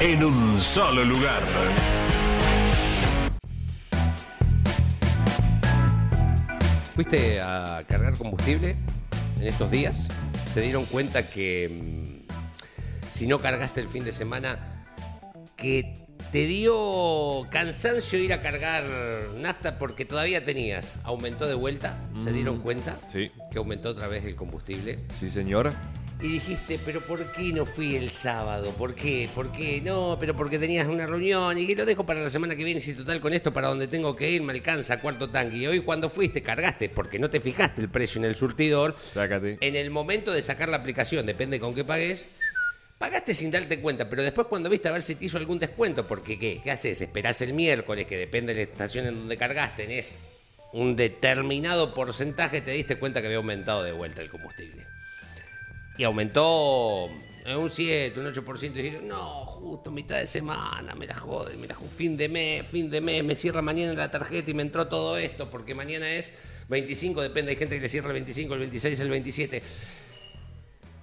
en un solo lugar. ¿Fuiste a cargar combustible en estos días? ¿Se dieron cuenta que mm, si no cargaste el fin de semana, que te dio cansancio ir a cargar nafta porque todavía tenías? ¿Aumentó de vuelta? ¿Se dieron cuenta? Sí. Que aumentó otra vez el combustible. Sí, señor. Y dijiste, pero ¿por qué no fui el sábado? ¿Por qué? ¿Por qué? No, pero porque tenías una reunión y que lo dejo para la semana que viene. Si total con esto para donde tengo que ir me alcanza cuarto tanque. Y hoy cuando fuiste cargaste porque no te fijaste el precio en el surtidor. Sácate. En el momento de sacar la aplicación, depende con qué pagues, pagaste sin darte cuenta, pero después cuando viste a ver si te hizo algún descuento, porque ¿qué? ¿Qué haces? Esperás el miércoles, que depende de la estación en donde cargaste, tenés un determinado porcentaje, te diste cuenta que había aumentado de vuelta el combustible. Y aumentó en un 7, un 8%, y dije, no, justo mitad de semana, me la joden, me la fin de mes, fin de mes, me cierra mañana la tarjeta y me entró todo esto, porque mañana es 25, depende, hay gente que le cierra el 25, el 26, el 27.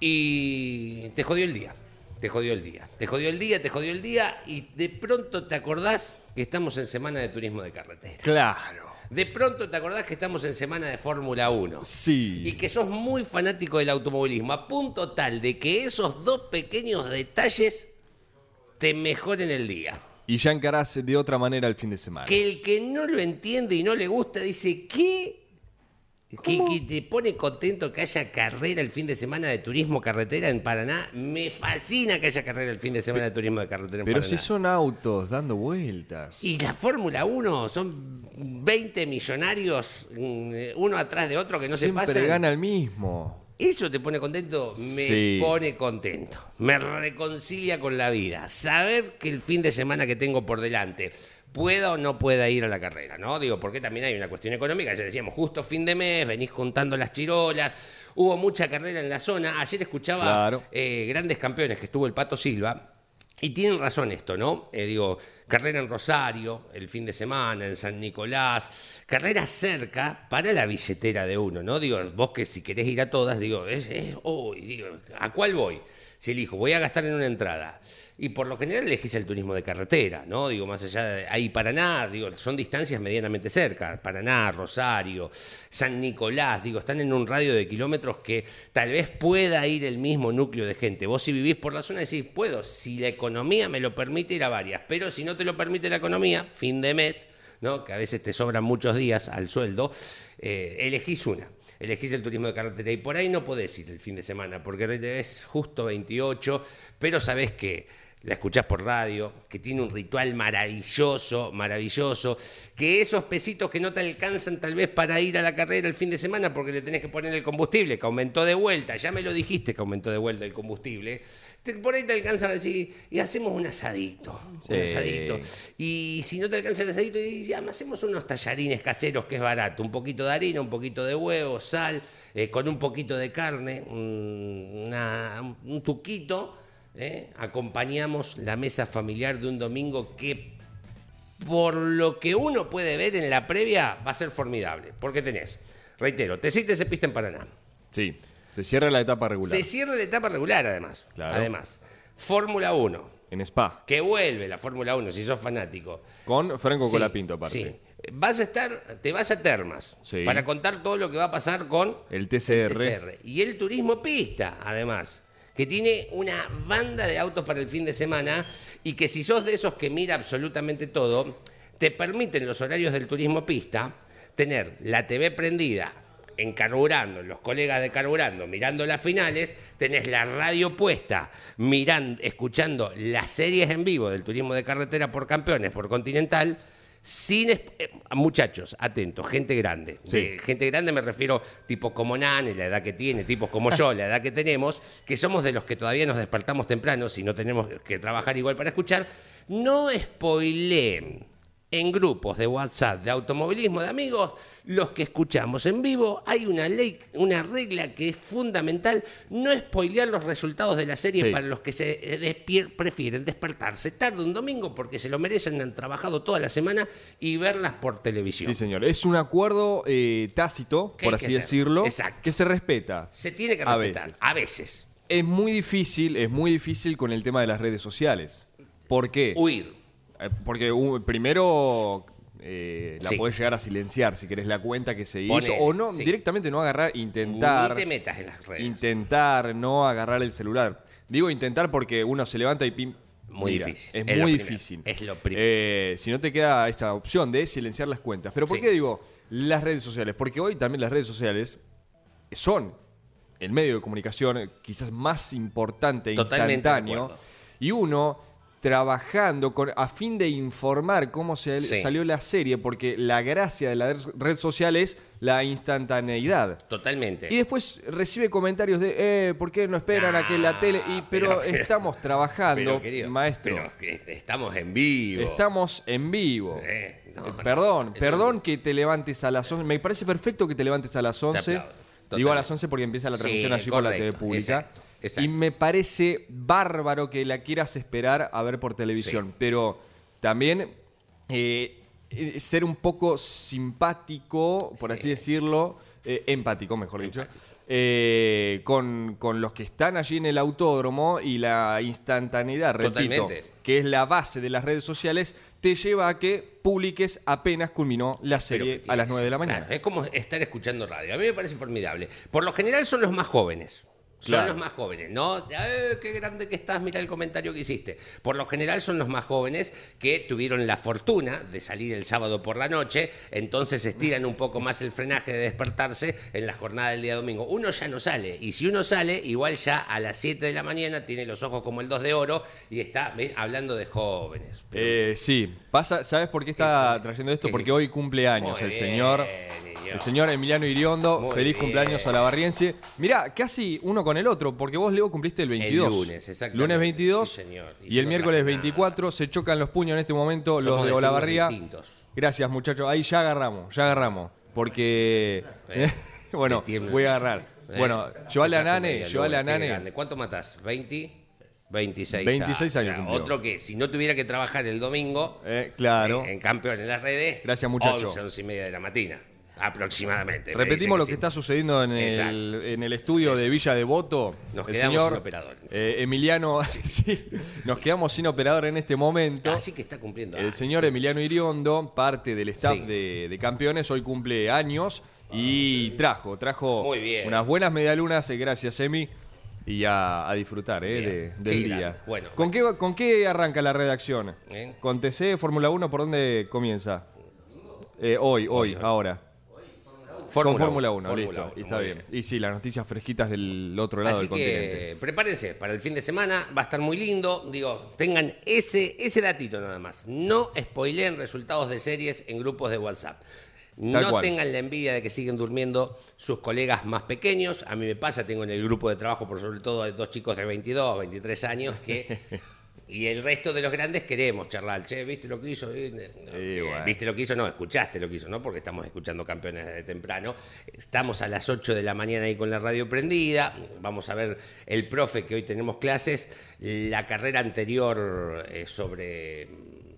Y te jodió el día, te jodió el día, te jodió el día, te jodió el día, y de pronto te acordás que estamos en semana de turismo de carretera. Claro. De pronto te acordás que estamos en semana de Fórmula 1 Sí. y que sos muy fanático del automovilismo, a punto tal de que esos dos pequeños detalles te mejoren el día. Y ya encarás de otra manera el fin de semana. Que el que no lo entiende y no le gusta dice, ¿qué? Que, que te pone contento que haya carrera el fin de semana de turismo carretera en Paraná. Me fascina que haya carrera el fin de semana de turismo de carretera en Pero Paraná. si son autos dando vueltas. Y la Fórmula 1 son 20 millonarios, mm, uno atrás de otro que no Siempre se pasan. gana el mismo. ¿Eso te pone contento? Me Sí. pone contento. Me reconcilia con la vida. Saber que el fin de semana que tengo por delante pueda o no pueda ir a la carrera, ¿no? Digo, porque también hay una cuestión económica. Ya decíamos, justo fin de mes, venís juntando las chirolas. Hubo mucha carrera en la zona. Ayer escuchaba Claro. eh, grandes campeones que estuvo el Pato Silva. Y tienen razón esto, ¿no? Eh, digo, carrera en Rosario, el fin de semana, en San Nicolás, carrera cerca para la billetera de uno, ¿no? Digo, vos que si querés ir a todas, digo, es, es- digo, ¿a cuál voy? Si elijo, voy a gastar en una entrada. Y por lo general elegís el turismo de carretera, ¿no? Digo, más allá de ahí Paraná, digo, son distancias medianamente cerca. Paraná, Rosario, San Nicolás, digo, están en un radio de kilómetros que tal vez pueda ir el mismo núcleo de gente. Vos si vivís por la zona decís, puedo, si la economía me lo permite ir a varias, pero si no te lo permite la economía, fin de mes, ¿no? Que a veces te sobran muchos días al sueldo, eh, elegís una. Elegís el turismo de carretera y por ahí no podés ir el fin de semana porque es justo 28, pero sabés que la escuchás por radio, que tiene un ritual maravilloso, maravilloso, que esos pesitos que no te alcanzan tal vez para ir a la carrera el fin de semana porque le tenés que poner el combustible, que aumentó de vuelta, ya me lo dijiste que aumentó de vuelta el combustible, te- por ahí te alcanza a decir, y hacemos un asadito, un asadito. Y si no te alcanza el asadito, y ya hacemos unos tallarines caseros que es barato, un poquito de harina, un poquito de huevo, sal, eh, con un poquito de carne, un, una- un tuquito, ¿eh? acompañamos la mesa familiar de un domingo que por lo que uno puede ver en la previa va a ser formidable, porque tenés, reitero, te te se pista en Paraná. Sí. Se cierra la etapa regular. Se cierra la etapa regular además. Claro. Además, Fórmula 1, En Spa. que vuelve la Fórmula 1 si sos fanático. Con Franco Sí, Colapinto aparte. sí. Vas a estar, te vas a Termas Sí. para contar todo lo que va a pasar con El TCR. y el turismo pista, además, que tiene una banda de autos para el fin de semana y que si sos de esos que mira absolutamente todo, te permiten los horarios del turismo pista tener la TV prendida en Carburando, los colegas de Carburando mirando las finales, tenés la radio puesta, mirando, escuchando las series en vivo del turismo de carretera por campeones, por Continental, sin eh, muchachos, atentos, gente grande. Sí. Gente grande me refiero tipos como Nani, la edad que tiene, tipos como yo, la edad que tenemos, que somos de los que todavía nos despertamos temprano, si no tenemos que trabajar igual para escuchar. No spoileen en grupos de WhatsApp de automovilismo de amigos, los que escuchamos en vivo, hay una ley, una regla que es fundamental, no spoilear los resultados de la serie Sí. para los que se eh, despier- prefieren despertarse tarde un domingo porque se lo merecen, han trabajado toda la semana y verlas por televisión. Sí, señor. Es un acuerdo eh, tácito, por así decirlo, Exacto. que se respeta. Se tiene que A respetar, veces. a veces. Es muy difícil, es muy difícil con el tema de las redes sociales. ¿Por qué? Huir. Eh, Porque uh, primero eh, la Sí. podés llegar a silenciar si querés la cuenta que se hizo. Ponele, o no, sí. directamente no agarrar, intentar. Ni te metas en las redes. Intentar no agarrar el celular. Digo intentar porque uno se levanta y pim. Muy mira, difícil. Es, muy difícil. Es lo primero. Eh, si no te queda esta opción de silenciar las cuentas. Pero ¿por Sí. qué digo las redes sociales? Porque hoy también las redes sociales son el medio de comunicación quizás más importante e Totalmente instantáneo. Y uno trabajando con, a fin de informar cómo se Sí. salió la serie, porque la gracia de la red social es la instantaneidad. Totalmente. Y después recibe comentarios de, eh, ¿por qué no esperan a que la tele? Y, pero, pero- pero- estamos trabajando, Pero, querido, maestro. estamos en vivo. Estamos en vivo. Eh, no, Eh, perdón, perdón que te levantes a las 11. Me parece perfecto que te levantes a las 11. aplaudo, Digo a las 11 porque empieza la Sí, transmisión allí por la TV correcto, pública. exacto, exacto. Y me parece bárbaro que la quieras esperar a ver por televisión. Sí. Pero también eh, eh, ser un poco simpático, por así decirlo, eh, empático, mejor dicho, eh, con, con los que están allí en el autódromo y la instantaneidad, repito, Totalmente. que es la base de las redes sociales, te lleva a que publiques apenas culminó la serie a las tiene 9 de la mañana. claro, es como estar escuchando radio. A mí me parece formidable. Por lo general son los más jóvenes. Son los más jóvenes, ¿no? Eh, qué grande que estás, mira el comentario que hiciste. Por lo general son los más jóvenes que tuvieron la fortuna de salir el sábado por la noche, entonces estiran un poco más el frenaje de despertarse en la jornada del día domingo. Uno ya no sale, y si uno sale, igual ya a las 7 de la mañana tiene los ojos como el 2 de oro y está hablando de jóvenes. Pero- Eh, sí, pasa, ¿sabes por qué está trayendo esto? ¿Qué? Porque hoy cumple años el señor. El señor Emiliano Iriondo. Muy Feliz bien. cumpleaños a la Barriense. Mirá, casi uno con el otro, porque vos, Leo, cumpliste el 22. lunes, exactamente. Lunes 22 Sí, señor. y el miércoles la jornada. 24 se chocan los puños en este momento Somos los de Olavarría. distintos. Gracias, muchachos. Ahí ya agarramos, ya agarramos. Porque. Eh, bueno, voy a agarrar. ¿Eh? Bueno, llévale a Nane, llévale a Nane. grande. ¿Cuánto matás? ¿20? 26 26 años Claro. Otro que, si no tuviera que trabajar el domingo, Eh, claro. en, en campeón en las redes, Gracias, muchacho. 11, 11 y media de la mañana, aproximadamente. Me Repetimos lo que sí. está sucediendo en el, en el estudio de Villa Devoto. Nos el quedamos señor sin operador. eh, Emiliano, sí, nos quedamos sin operador en este momento. Así que está cumpliendo. El señor Emiliano Iriondo, parte del staff Sí. de, de campeones, hoy cumple años y trajo, trajo Muy bien. unas buenas medialunas, eh, gracias Emi, y a, a disfrutar eh, de- del día. Bueno, ¿Con, Qué, ¿Con qué arranca la redacción? ¿Eh? ¿Con TC, Fórmula 1, por dónde comienza? Eh, hoy, hoy, hoy. ahora. Fórmula Con Fórmula 1, Fórmula listo. y está bien. Y sí, las noticias fresquitas del otro lado Así del continente. que prepárense para el fin de semana, va a estar muy lindo. Digo, tengan ese, ese datito nada más. No spoileen resultados de series en grupos de WhatsApp. Tal no cual. tengan la envidia de que siguen durmiendo sus colegas más pequeños. A mí me pasa, tengo en el grupo de trabajo, por sobre todo, dos chicos de 22, 23 años que. Y el resto de los grandes queremos charlar. Che, ¿viste lo que hizo? Eh, no, eh. ¿Viste lo que hizo? No, escuchaste lo que hizo, ¿no? Porque estamos escuchando campeones desde temprano. Estamos a las 8 de la mañana ahí con la radio prendida. Vamos a ver el profe que hoy tenemos clases. La carrera anterior eh, sobre mm,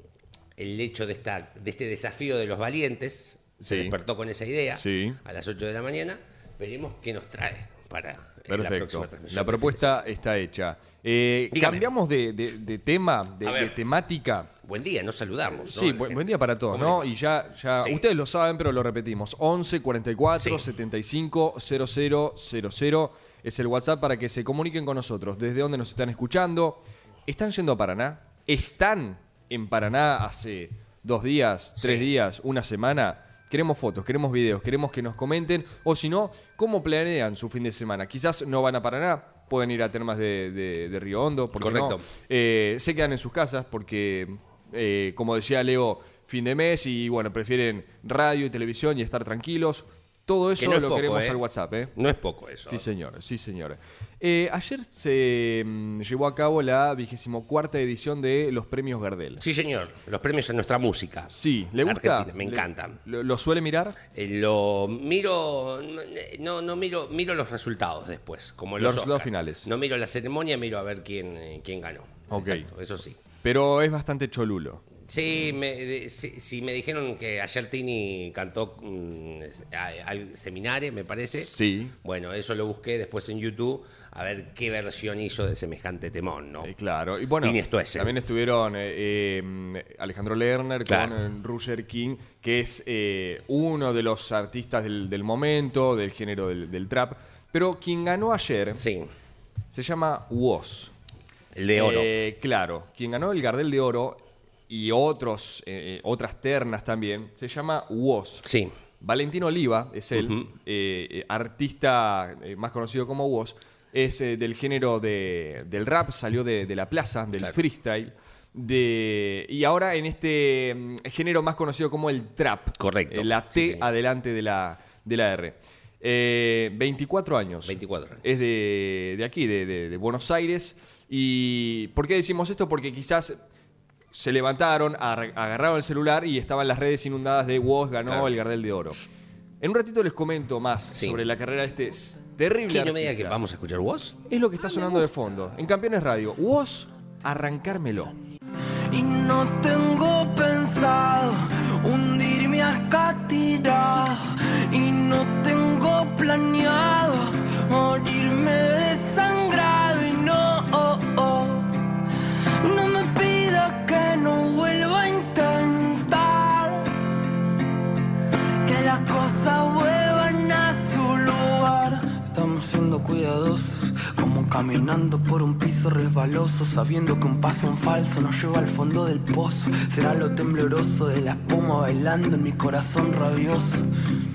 el hecho de, esta, de este desafío de los valientes. Se Sí. despertó con esa idea Sí. a las 8 de la mañana. Veremos qué nos trae para eh, la Perfecto. próxima transmisión. La del propuesta está hecha. Eh, cambiamos de, de- de tema, de, A ver. de temática. Buen día, nos saludamos. ¿no? Sí, buen, día para todos, ¿Cómo ¿no? Y ya, ya Sí. ustedes lo saben, pero lo repetimos. 11 44 Sí. 75 00 00 es el WhatsApp para que se comuniquen con nosotros. ¿Desde dónde nos están escuchando? ¿Están yendo a Paraná? ¿Están en Paraná hace dos días, tres días, una semana. Queremos fotos, queremos videos, queremos que nos comenten. O si no, cómo planean su fin de semana. Quizás no van a Paraná, pueden ir a termas de, de- de Río Hondo. ¿por qué no? Correcto. Eh, se quedan en sus casas porque, eh, como decía Leo, fin de mes y bueno, prefieren radio y televisión y estar tranquilos. Todo eso Que no es lo poco, queremos ¿eh? al WhatsApp, ¿eh? No es poco eso. Sí, señor, sí, señor. Eh, ayer se mm, llevó a cabo la vigésimo cuarta edición de los premios Gardel. Sí, señor. Los premios a nuestra música. Sí, ¿le gusta? Argentina, me Le- encantan. ¿Lo, lo suele mirar? Eh, Lo miro, no, no miro, miro los resultados después, como los, Los resultados Oscar. finales. No miro la ceremonia, miro a ver quién, eh, quién ganó. Ok. Exacto, eso sí. Pero es bastante cholulo. Sí, me, de- sí, sí, me dijeron que ayer Tini cantó mm, al seminario, me parece. Sí. Bueno, eso lo busqué después en YouTube a ver qué versión hizo de semejante temón, ¿no? Eh, claro. Y bueno, Tini también estuvieron eh, eh, Alejandro Lerner Claro. con Roger King, que es uno de los artistas del, del momento, del género del, del trap. Pero quien ganó ayer Sí, se llama Woz. el de oro. Claro, quien ganó el Gardel de Oro y otros, eh, otras ternas también, se llama Woz. sí, Valentino Oliva es él, eh, eh, artista eh, más conocido como Woz, es eh, del género de- del rap, salió de, de la plaza, del Claro. freestyle, de, y ahora en este mm, género más conocido como el trap. Correcto. Eh, la T Sí, sí. adelante de la, de la R. Eh, 24 años. 24 años. Es de, de aquí, de, de- de Buenos Aires. ¿Y por qué decimos esto? Porque quizás se levantaron, ar- agarraron el celular y estaban las redes inundadas de Woz ganó Claro. el Gardel de Oro. En un ratito les comento más Sí. sobre la carrera de este terrible ¿Quién no me diga que vamos a escuchar vos? Es lo que está sonando de fondo. En Campeones Radio. Woz, arrancármelo. Y no tengo pensado hundirme acá tirado. Y no tengo planeado morirme como caminando por un piso resbaloso, sabiendo que un paso en falso nos lleva al fondo del pozo. Será lo tembloroso de la espuma bailando en mi corazón rabioso.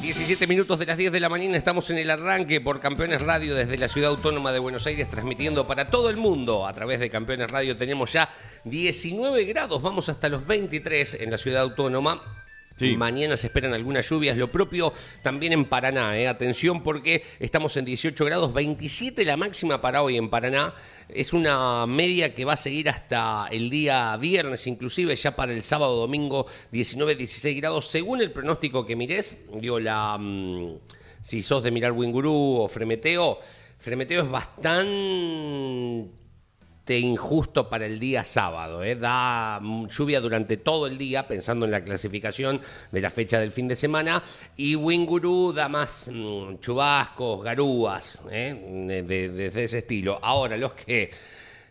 17 minutos de las 10 de la mañana estamos en el arranque por Campeones Radio desde la Ciudad Autónoma de Buenos Aires transmitiendo para todo el mundo a través de Campeones Radio. Tenemos ya 19 grados, vamos hasta los 23 en la Ciudad Autónoma. Mañana se esperan algunas lluvias, lo propio también en Paraná. ¿eh? Atención porque estamos en 18 grados, 27 la máxima para hoy en Paraná. Es una media que va a seguir hasta el día viernes, inclusive ya para el sábado, domingo, 19, 16 grados. Según el pronóstico que mires, digo, la, mm, si sos de mirar Wingurú o Fremeteo, Fremeteo es bastante injusto para el día sábado. ¿eh? Da mm, lluvia durante todo el día, pensando en la clasificación de la fecha del fin de semana. Y Winguru da más mm, chubascos, garúas, ¿eh? de, de- de ese estilo. Ahora, los que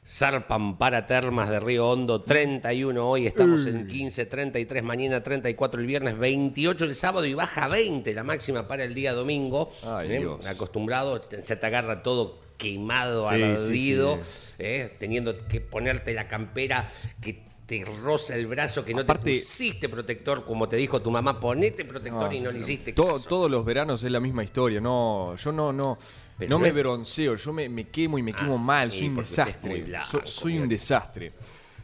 zarpan para termas de Río Hondo, 31 hoy, estamos en 15, 33 mañana, 34 el viernes, 28 el sábado y baja 20 la máxima para el día domingo. Ay, ¿eh? Dios. Acostumbrado, ya te agarra todo quemado, Sí, sí, ardido sí. ¿eh? teniendo que ponerte la campera que te roza el brazo, que no Aparte- te pusiste protector, como te dijo tu mamá, ponete protector y no le hiciste Todo- caso. todos los veranos es la misma historia. No, yo no, no, Pero no me bronceo, yo me, me quemo y me quemo Ah, mal, y soy un desastre. blanco, soy un desastre.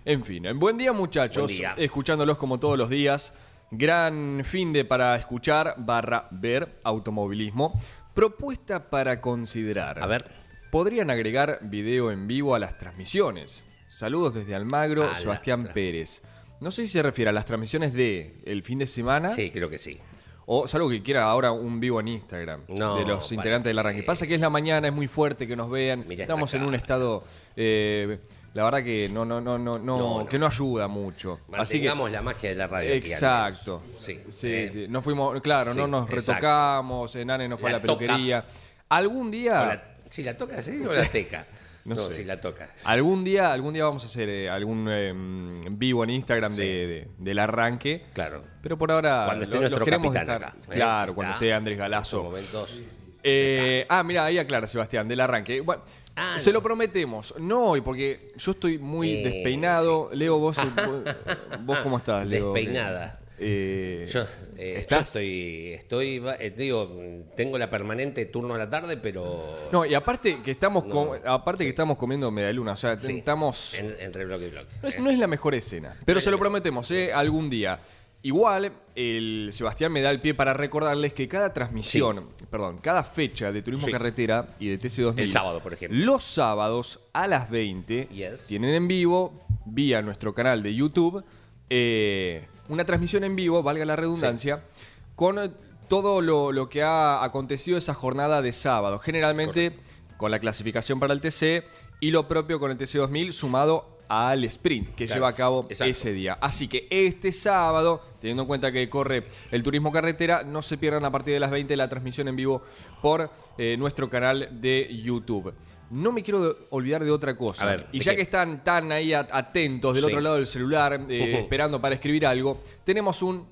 En fin, en buen día muchachos, Buen día. escuchándolos como todos los días. Gran fin de para escuchar barra ver automovilismo. Propuesta para considerar. A ver. Podrían agregar video en vivo a las transmisiones. Saludos desde Almagro, A Sebastián Pérez. No sé si se refiere a las transmisiones de el fin de semana Sí, creo que sí. o salvo que quiera ahora un vivo en Instagram No, de los integrantes del arranque. Pasa que es la mañana, es muy fuerte que nos vean. Estamos en un estado, eh, la verdad que no, no, no, no, no, No, que no ayuda mucho. Así que la magia de la radio. Exacto. Sí. Sí, eh, sí. No fuimos, claro, Sí, no nos exacto. retocamos, Nane no fue La a la peluquería. Algún día, si la toca, sí, o la teca. No No, sé. si la toca. algún día, algún día vamos a hacer eh, algún eh, vivo en Instagram Sí. de, de- del arranque. Claro. Pero por ahora Cuando esté lo- los nuestro queremos capitán dejar- acá. ¿eh? Claro, cuando esté Andrés Galazo. momentos. Eh, ah, mira, ahí aclara Sebastián, del arranque. Bueno, Ah, se no. lo prometemos. No hoy, porque yo estoy muy Eh, despeinado. Leo, vos, vos, vos cómo estás, Leo? Despeinada. Eh, Yo, eh, estoy, estoy, eh, digo, tengo la permanente turno a la tarde, pero No, y aparte que estamos No, com- aparte que estamos comiendo medialuna, o sea, Sí, estamos en- entre bloque y bloque. no es, no es la mejor escena, pero se lo prometemos, algún día. Igual, el Sebastián me da el pie para recordarles que cada transmisión, perdón, cada fecha de Turismo Sí. Carretera y de TC2000. El sábado, por ejemplo. Los sábados a las 20 Yes. tienen en vivo, vía nuestro canal de YouTube, eh, una transmisión en vivo, valga la redundancia, con eh, todo lo, lo que ha acontecido esa jornada de sábado. Generalmente con la clasificación para el TC y lo propio con el TC2000 sumado al sprint que Claro, lleva a cabo exacto. ese día. Así que este sábado, teniendo en cuenta que corre el turismo carretera, no se pierdan a partir de las 20 la transmisión en vivo por eh, nuestro canal de YouTube. No me quiero olvidar de otra cosa. A ver, y ¿de ya qué? que están tan ahí at- atentos del Sí. otro lado del celular, eh, esperando para escribir algo, tenemos un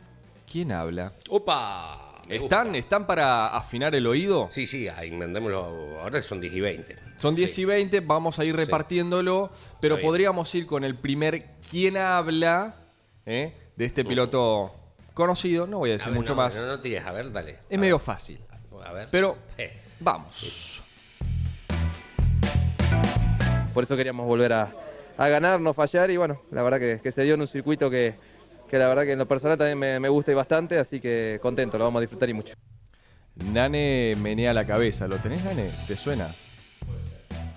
¿Quién habla? ¡Opa! ¿Están. ¿Están para afinar el oído? Sí, sí, ahí mandémoslo. Ahora son 10 y 20. Son 10 Sí. y 20, vamos a ir repartiéndolo, pero podríamos ir con el primer ¿Quién habla? eh, de este piloto conocido, no voy a A decir ver, mucho no, más. No, no tires, a ver, dale. es medio fácil, A ver. pero Eh, vamos. Por eso queríamos volver a, a ganar, no fallar y bueno, la verdad que, que se dio en un circuito que, que la verdad que en lo personal también me, me gusta y bastante, así que contento, lo vamos a disfrutar y mucho. Nane menea la cabeza, ¿lo tenés, Nane? ¿Te suena?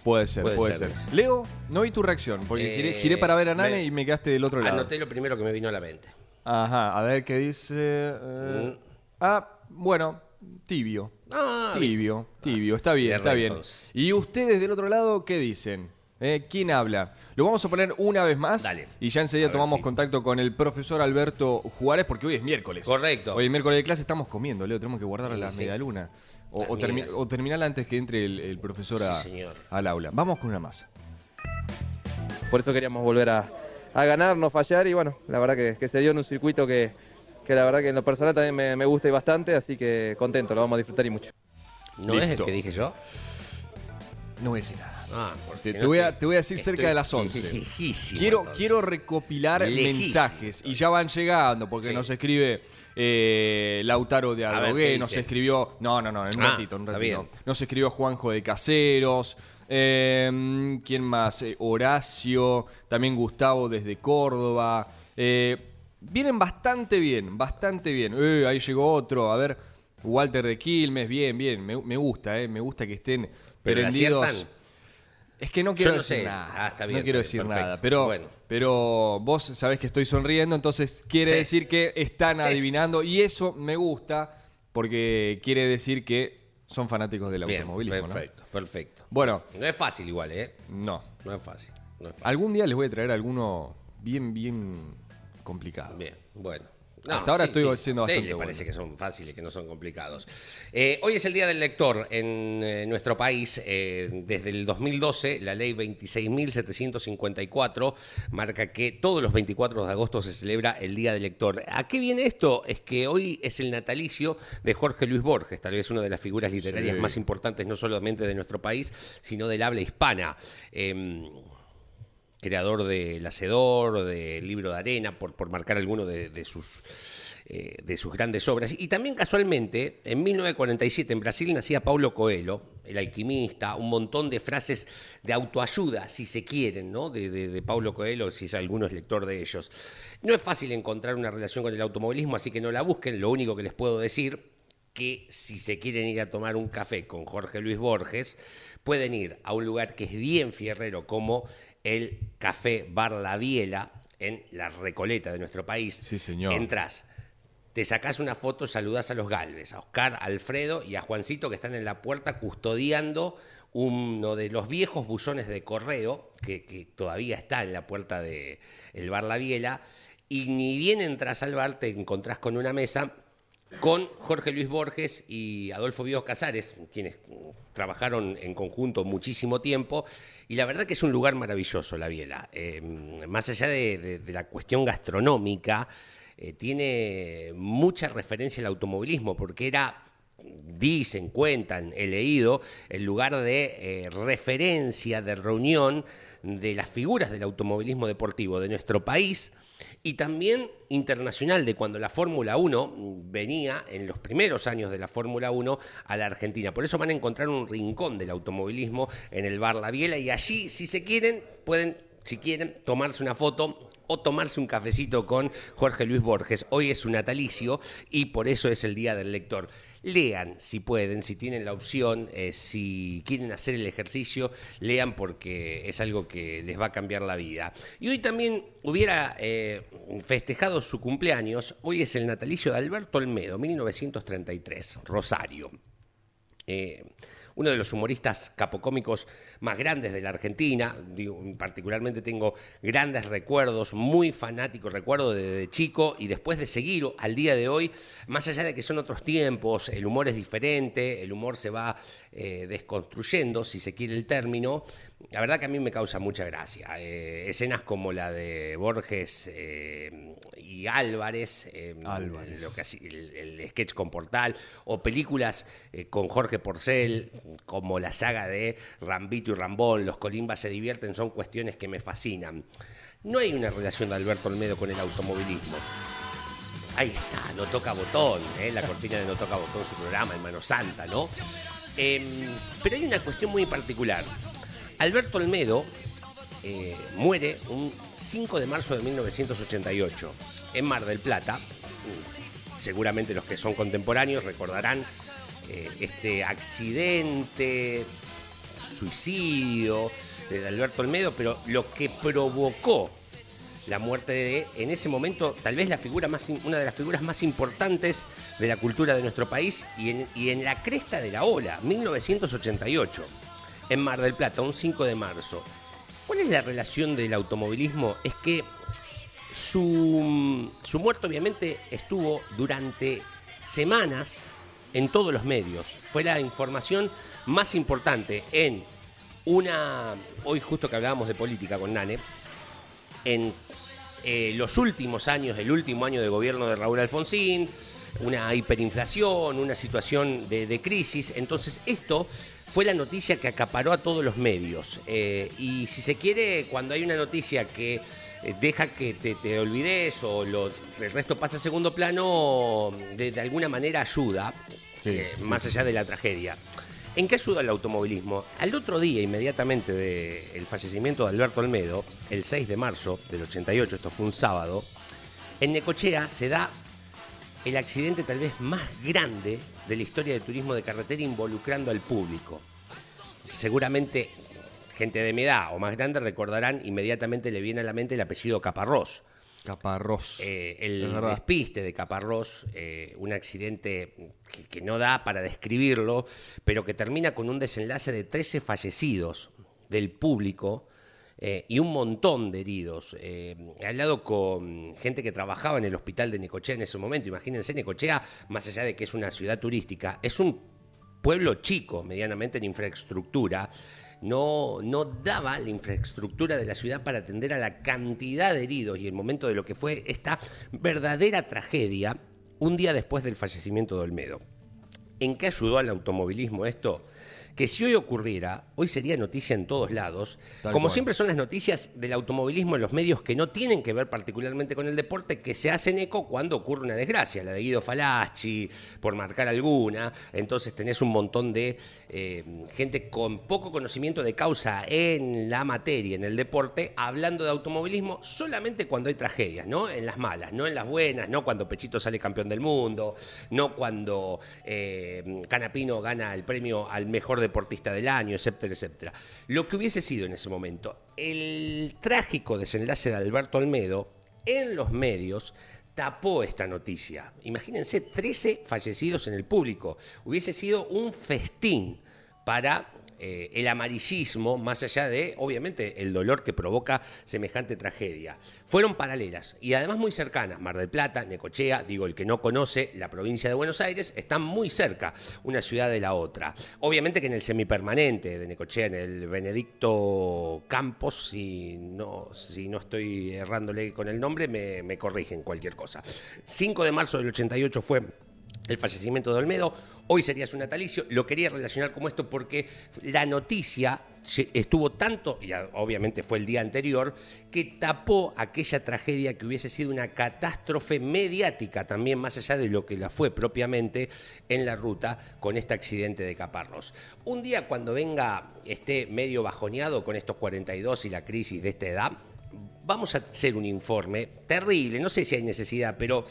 Puede ser, puede, Puede ser. ser. Leo, no vi tu reacción, porque Eh, giré, giré para ver a Nane me- y me quedaste del otro lado. Anoté lo primero que me vino a la mente. Ajá, a ver qué dice. eh, Mm. Ah, bueno, tibio. Ah, Tibio, tibio, está bien, está re, bien. entonces. ¿Y ustedes del otro lado qué dicen? Eh, ¿Quién habla? Lo vamos a poner una vez más Dale. y ya enseguida tomamos si- contacto con el profesor Alberto Juárez porque hoy es miércoles. Correcto. Hoy es miércoles de clase, estamos comiendo, Leo, tenemos que guardar Sí, la sí. media luna. O, Las o termi- migas. o terminar antes que entre el, el profesor a- Sí, señor. al aula. Vamos con una más. Por eso queríamos volver a, a ganar, no fallar y bueno, la verdad que, que se dio en un circuito que, que la verdad que en lo personal también me, me gusta y bastante, así que contento, lo vamos a disfrutar y mucho. ¿No es el que dije yo? No voy a decir nada. Ah, Te- no te voy a- te voy a decir cerca de las 11. lejísimo, Quiero, entonces. quiero recopilar Lejísimo, mensajes y ya van llegando porque Sí. nos escribe eh, Lautaro de A ver, Adrogué, ¿qué nos escribió, no, no, no, en un Ah, ratito, un ratito. Nos escribió Juanjo de Caseros, eh, ¿quién más? Eh, Horacio, también Gustavo desde Córdoba. Eh, vienen bastante bien, bastante bien. Ahí llegó otro, a ver, Walter de Quilmes, bien, bien, me, me gusta, me gusta que estén ¿Pero la prendidos. Es que no quiero no decir sé. nada. Ah, está bien, no quiero decir perfecto. nada. Pero, Bueno. pero vos sabés que estoy sonriendo, entonces quiere Sí. decir que están adivinando. Y eso me gusta porque quiere decir que son fanáticos del Bien, automovilismo. ¿no? perfecto, perfecto. Bueno, No es fácil igual, ¿eh? no. No es fácil. No es fácil. Algún día les voy a traer alguno bien, bien complicado. Bien, bueno. Hasta ahora estoy siendo usted bastante le parece bueno. que son fáciles, que no son complicados. Eh, hoy es el Día del Lector en eh, nuestro país. Eh, desde el 2012, la ley 26.754 marca que todos los 24 de agosto se celebra el Día del Lector. ¿A qué viene esto? Es que hoy es el natalicio de Jorge Luis Borges, tal vez una de las figuras literarias Sí. más importantes no solamente de nuestro país, sino del habla hispana. Creador de El Hacedor, del Libro de Arena, por, por marcar alguno de, de sus, eh, de sus grandes obras. Y también casualmente, en 1947 en Brasil nacía Paulo Coelho, El alquimista, un montón de frases de autoayuda, si se quieren, ¿no? De, de, de Paulo Coelho, si es alguno es lector de ellos. No es fácil encontrar una relación con el automovilismo, así que no la busquen. Lo único que les puedo decir que si se quieren ir a tomar un café con Jorge Luis Borges, pueden ir a un lugar que es bien fierrero como el Café Bar La Biela en la Recoleta de nuestro país. Sí, señor. Entrás, te sacás una foto, saludás a los Galvez, a Oscar, a Alfredo y a Juancito que están en la puerta custodiando uno de los viejos buzones de correo que, que todavía está en la puerta del el Bar La Biela. Y ni bien entras al bar, te encontrás con una mesa con Jorge Luis Borges y Adolfo Víos Casares, quienes trabajaron en conjunto muchísimo tiempo, y la verdad que es un lugar maravilloso, la Biela. Eh, más allá de la cuestión gastronómica, eh, tiene mucha referencia al automovilismo, porque era, dicen, cuentan, he leído, el lugar de eh, referencia, de reunión de las figuras del automovilismo deportivo de nuestro país y también internacional de cuando la Fórmula 1 venía en los primeros años de la Fórmula 1 a la Argentina. Por eso van a encontrar un rincón del automovilismo en el Bar La Biela y allí, si se quieren, pueden, si quieren, tomarse una foto o tomarse un cafecito con Jorge Luis Borges. Hoy es su natalicio y por eso es el Día del Lector. Lean si pueden, si tienen la opción, eh, si quieren hacer el ejercicio, lean porque es algo que les va a cambiar la vida. Y hoy también hubiera eh, festejado su cumpleaños, hoy es el natalicio de Alberto Olmedo, 1933, Rosario. Eh, uno de los humoristas capocómicos más grandes de la Argentina. Particularmente tengo grandes recuerdos, muy fanáticos, recuerdo desde chico y después de seguir al día de hoy, más allá de que son otros tiempos, el humor es diferente, el humor se va eh, desconstruyendo, si se quiere el término. La verdad que a mí me causa mucha gracia. Eh, escenas como la de Borges eh, y Álvarez, eh, Álvarez. lo que el, el sketch con Portal, o películas con Jorge Porcel, como la saga de Rambito y Rambón, Los Colimbas se divierten, son cuestiones que me fascinan. No hay una relación de Alberto Olmedo con el automovilismo. Ahí está, no toca botón, la cortina de no toca botón, su programa, Hermano Santa, ¿no? Em, pero hay una cuestión muy particular. Alberto Olmedo eh, muere un 5 de marzo de 1988 en Mar del Plata. Mm, Seguramente los que son contemporáneos recordarán eh, este accidente, suicidio de Alberto Olmedo, pero lo que provocó la muerte de, en ese momento, tal vez la figura más, una de las figuras más importantes de la cultura de nuestro país y en, y en la cresta de la ola, 1988, en Mar del Plata, un 5 de marzo. ¿Cuál es la relación del automovilismo? Es que su, su muerte obviamente estuvo durante semanas en todos los medios. Fue la información más importante en una, hoy justo que hablábamos de política con Nane, en eh, los últimos años, el último año de gobierno de Raúl Alfonsín, una hiperinflación, una situación de, de crisis. Entonces, esto fue la noticia que acaparó a todos los medios. Eh, y si se quiere, cuando hay una noticia que eh, deja que te, te olvides o lo- el resto pasa a segundo plano, de, de alguna manera ayuda, Sí, eh, sí, más sí, allá de la tragedia. ¿En qué ayuda el automovilismo? Al otro día, inmediatamente del fallecimiento de Alberto Olmedo, el 6 de marzo del 88, esto fue un sábado, en Necochea se da el accidente tal vez más grande de la historia del turismo de carretera involucrando al público. Seguramente gente de mi edad o más grande recordarán, inmediatamente le viene a la mente el apellido Caparrós. Caparrós. Eh, el despiste de Caparrós, eh, un accidente que, que no da para describirlo, pero que termina con un desenlace de 13 fallecidos del público eh, y un montón de heridos. He hablado con gente que trabajaba en el hospital de Necochea en ese momento. Imagínense, Necochea, más allá de que es una ciudad turística, es un pueblo chico medianamente en infraestructura, no, no daba la infraestructura de la ciudad para atender a la cantidad de heridos y el momento de lo que fue esta verdadera tragedia un día después del fallecimiento de Olmedo. ¿En qué ayudó al automovilismo esto? Que si hoy ocurriera, hoy sería noticia en todos lados, Tal como cual. siempre son las noticias del automovilismo en los medios que no tienen que ver particularmente con el deporte, que se hacen eco cuando ocurre una desgracia, la de Guido Falacci, por marcar alguna, entonces tenés un montón de eh, gente con poco conocimiento de causa en la materia, en el deporte, hablando de automovilismo solamente cuando hay tragedias, ¿no? En las malas, no en las buenas, no cuando Pechito sale campeón del mundo, no cuando eh, Canapino gana el premio al mejor deportista del año, etcétera, etcétera. Lo que hubiese sido en ese momento, el trágico desenlace de Alberto Olmedo en los medios tapó esta noticia. Imagínense, 13 fallecidos en el público. Hubiese sido un festín para eh, el amarillismo, más allá de, obviamente, el dolor que provoca semejante tragedia. Fueron paralelas y además muy cercanas. Mar del Plata, Necochea, digo, el que no conoce la provincia de Buenos Aires, están muy cerca una ciudad de la otra. Obviamente que en el semipermanente de Necochea, en el Benedicto Campos, si no, si no estoy errándole con el nombre, me, me corrigen cualquier cosa. 5 de marzo del 88 fue el fallecimiento de Olmedo. Hoy sería su natalicio. Lo quería relacionar como esto porque la noticia estuvo tanto, y obviamente fue el día anterior, que tapó aquella tragedia que hubiese sido una catástrofe mediática también, más allá de lo que la fue propiamente en la ruta con este accidente de Caparros. Un día cuando venga, esté medio bajoneado con estos 42 y la crisis de esta edad, vamos a hacer un informe terrible, no sé si hay necesidad, pero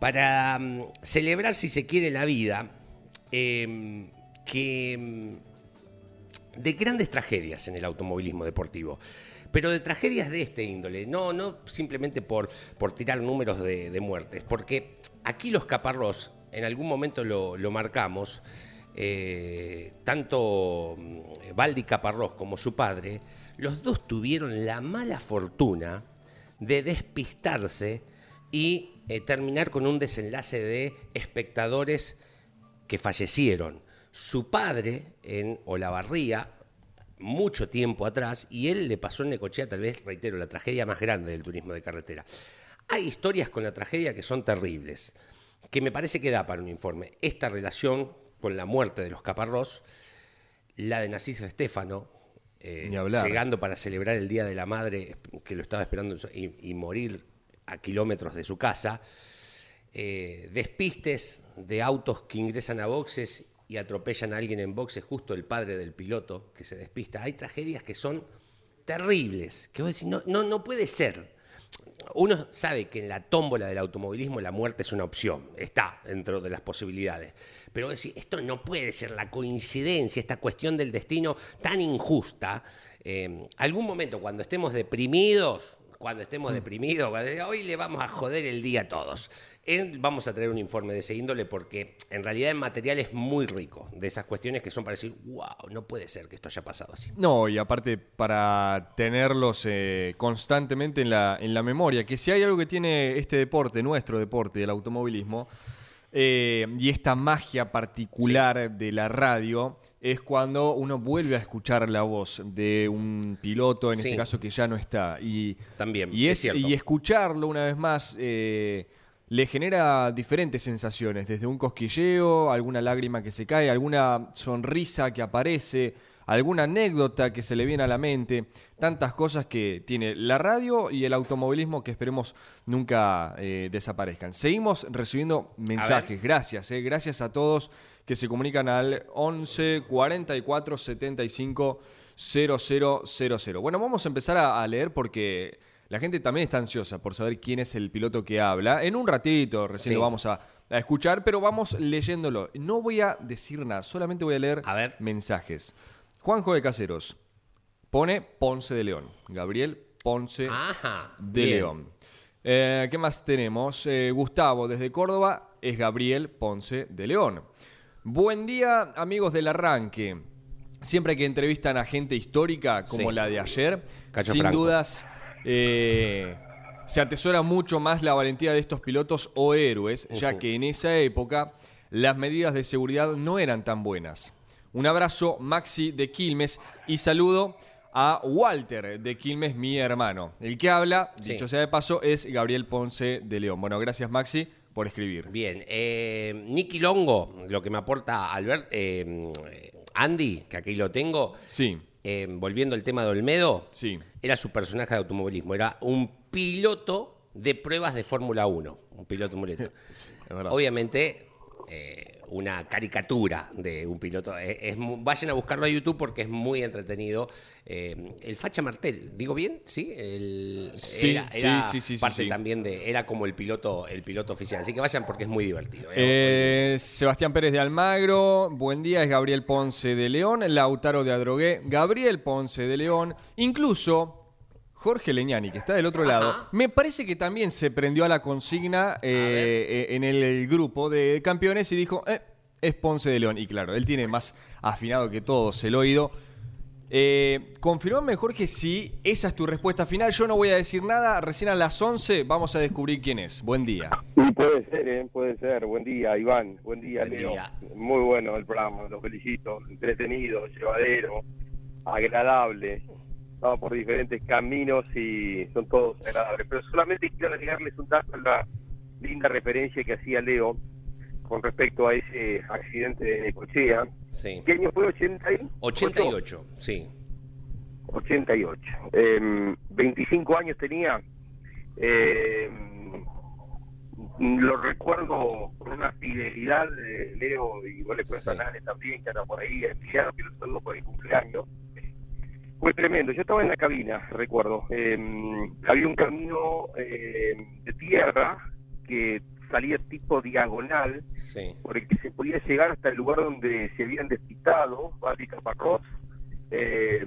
para mm, celebrar, si se quiere, la vida, eh, que mm, de grandes tragedias en el automovilismo deportivo. Pero de tragedias de este índole, no, no simplemente por, por tirar números de, de muertes, porque aquí los caparrós, en algún momento lo, lo marcamos, eh, tanto mm, Valdi Caparrós como su padre, los dos tuvieron la mala fortuna de despistarse y eh, terminar con un desenlace de espectadores que fallecieron. Su padre en Olavarría, mucho tiempo atrás, y él le pasó en Necochea, tal vez, reitero, la tragedia más grande del turismo de carretera. Hay historias con la tragedia que son terribles, que me parece que da para un informe. Esta relación con la muerte de los Caparrós, la de Narciso Estéfano, eh, llegando para celebrar el Día de la Madre, que lo estaba esperando y, y morir a kilómetros de su casa, eh, despistes de autos que ingresan a boxes y atropellan a alguien en boxes, justo el padre del piloto que se despista. Hay tragedias que son terribles, que vos decís, no, no, no puede ser. Uno sabe que en la tómbola del automovilismo la muerte es una opción, está dentro de las posibilidades. Pero decís, esto no puede ser la coincidencia, esta cuestión del destino tan injusta. Eh, algún momento cuando estemos deprimidos, cuando estemos deprimidos, cuando diga, hoy le vamos a joder el día a todos. Vamos a traer un informe de ese índole porque en realidad el material es muy rico de esas cuestiones que son para decir, wow, no puede ser que esto haya pasado así. No, y aparte para tenerlos eh, constantemente en la, en la memoria, que si hay algo que tiene este deporte, nuestro deporte, el automovilismo, eh, y esta magia particular de la radio, es cuando uno vuelve a escuchar la voz de un piloto, en Sí. este caso que ya no está. Y, También, y, es es, cierto. y escucharlo una vez más eh, le genera diferentes sensaciones, desde un cosquilleo, alguna lágrima que se cae, alguna sonrisa que aparece, alguna anécdota que se le viene a la mente, tantas cosas que tiene la radio y el automovilismo que esperemos nunca eh, desaparezcan. Seguimos recibiendo mensajes, gracias, eh, gracias a todos que se comunican al 11 44 75 0000. Bueno, vamos a empezar a, a leer porque la gente también está ansiosa por saber quién es el piloto que habla. En un ratito, recién Sí. lo vamos a, a escuchar, pero vamos leyéndolo. No voy a decir nada, solamente voy a leer A ver. mensajes. Juanjo de Caseros pone Ponce de León. Gabriel Ponce Ajá. de bien. León. Eh, ¿Qué más tenemos? Eh, Gustavo desde Córdoba es Gabriel Ponce de León. Buen día, amigos del arranque. Siempre que entrevistan a gente histórica como Sí. la de ayer, Cacho sin Franco. dudas eh, se atesora mucho más la valentía de estos pilotos o héroes, ya que en esa época las medidas de seguridad no eran tan buenas. Un abrazo, Maxi de Quilmes, y saludo a Walter de Quilmes, mi hermano. El que habla, Sí. dicho sea de paso, es Gabriel Ponce de León. Bueno, gracias Maxi por escribir. Bien, eh, Nicky Longo, lo que me aporta Albert, eh, Andy, que aquí lo tengo, Sí, eh, volviendo al tema de Olmedo, sí. era su personaje de automovilismo, era un piloto de pruebas de Fórmula 1, un piloto muleto. Obviamente, eh, una caricatura de un piloto. Es, es mu- vayan a buscarlo a YouTube porque es muy entretenido. Eh, el Facha Martel, ¿digo bien? Sí, el, Sí, era, sí, era sí, sí, sí, parte sí. también de, era como el piloto, el piloto oficial. Así que vayan porque es muy divertido. ¿eh? Eh, Sebastián Pérez de Almagro, buen día, es Gabriel Ponce de León, Lautaro de Adrogué, Gabriel Ponce de León, incluso Jorge Leñani, que está del otro lado, me parece que también se prendió a la consigna eh, eh, en el, grupo de campeones y dijo, eh, es Ponce de León. Y claro, él tiene más afinado que todos el oído. Eh, confirmame, Jorge, si esa es tu respuesta final. Yo no voy a decir nada. Recién a las 11 vamos a descubrir quién es. Buen día. Y puede ser, ¿eh? puede ser. Buen día, Iván. Buen día, Buen Leo. día. Muy bueno el programa, lo felicito. Entretenido, llevadero, agradable. Va por diferentes caminos y son todos agradables. Pero solamente quiero agregarles un dato a la linda referencia que hacía Leo con respecto a ese accidente de Necochea. Sí. ¿Qué año fue? ¿88? 88, sí. 88. Eh, 25 años tenía. Eh, lo recuerdo con una fidelidad de Leo y vos le cuento Sí. a también, que anda por ahí, Emiliano, que lo saludo por el cumpleaños. Fue tremendo. Yo estaba en la cabina, recuerdo. Eh, había un camino eh, de tierra que salía tipo diagonal Sí. por el que se podía llegar hasta el lugar donde se habían despistado Bati Caparrós. Eh,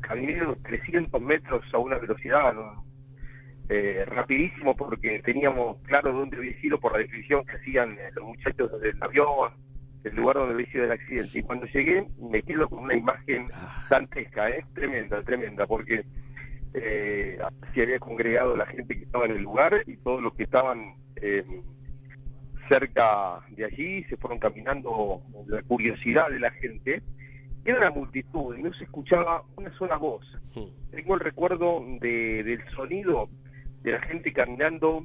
caminé unos 300 metros a una velocidad ¿no? Eh, rapidísimo porque teníamos claro dónde había sido por la descripción que hacían eh, los muchachos del avión, el lugar donde había sido el accidente. Y cuando llegué me quedo con una imagen dantesca, ¿eh? tremenda, tremenda, porque eh, se había congregado la gente que estaba en el lugar y todos los que estaban eh, cerca de allí se fueron caminando la curiosidad de la gente. Era una multitud y no se escuchaba una sola voz. Mm. Tengo el recuerdo de, del sonido de la gente caminando,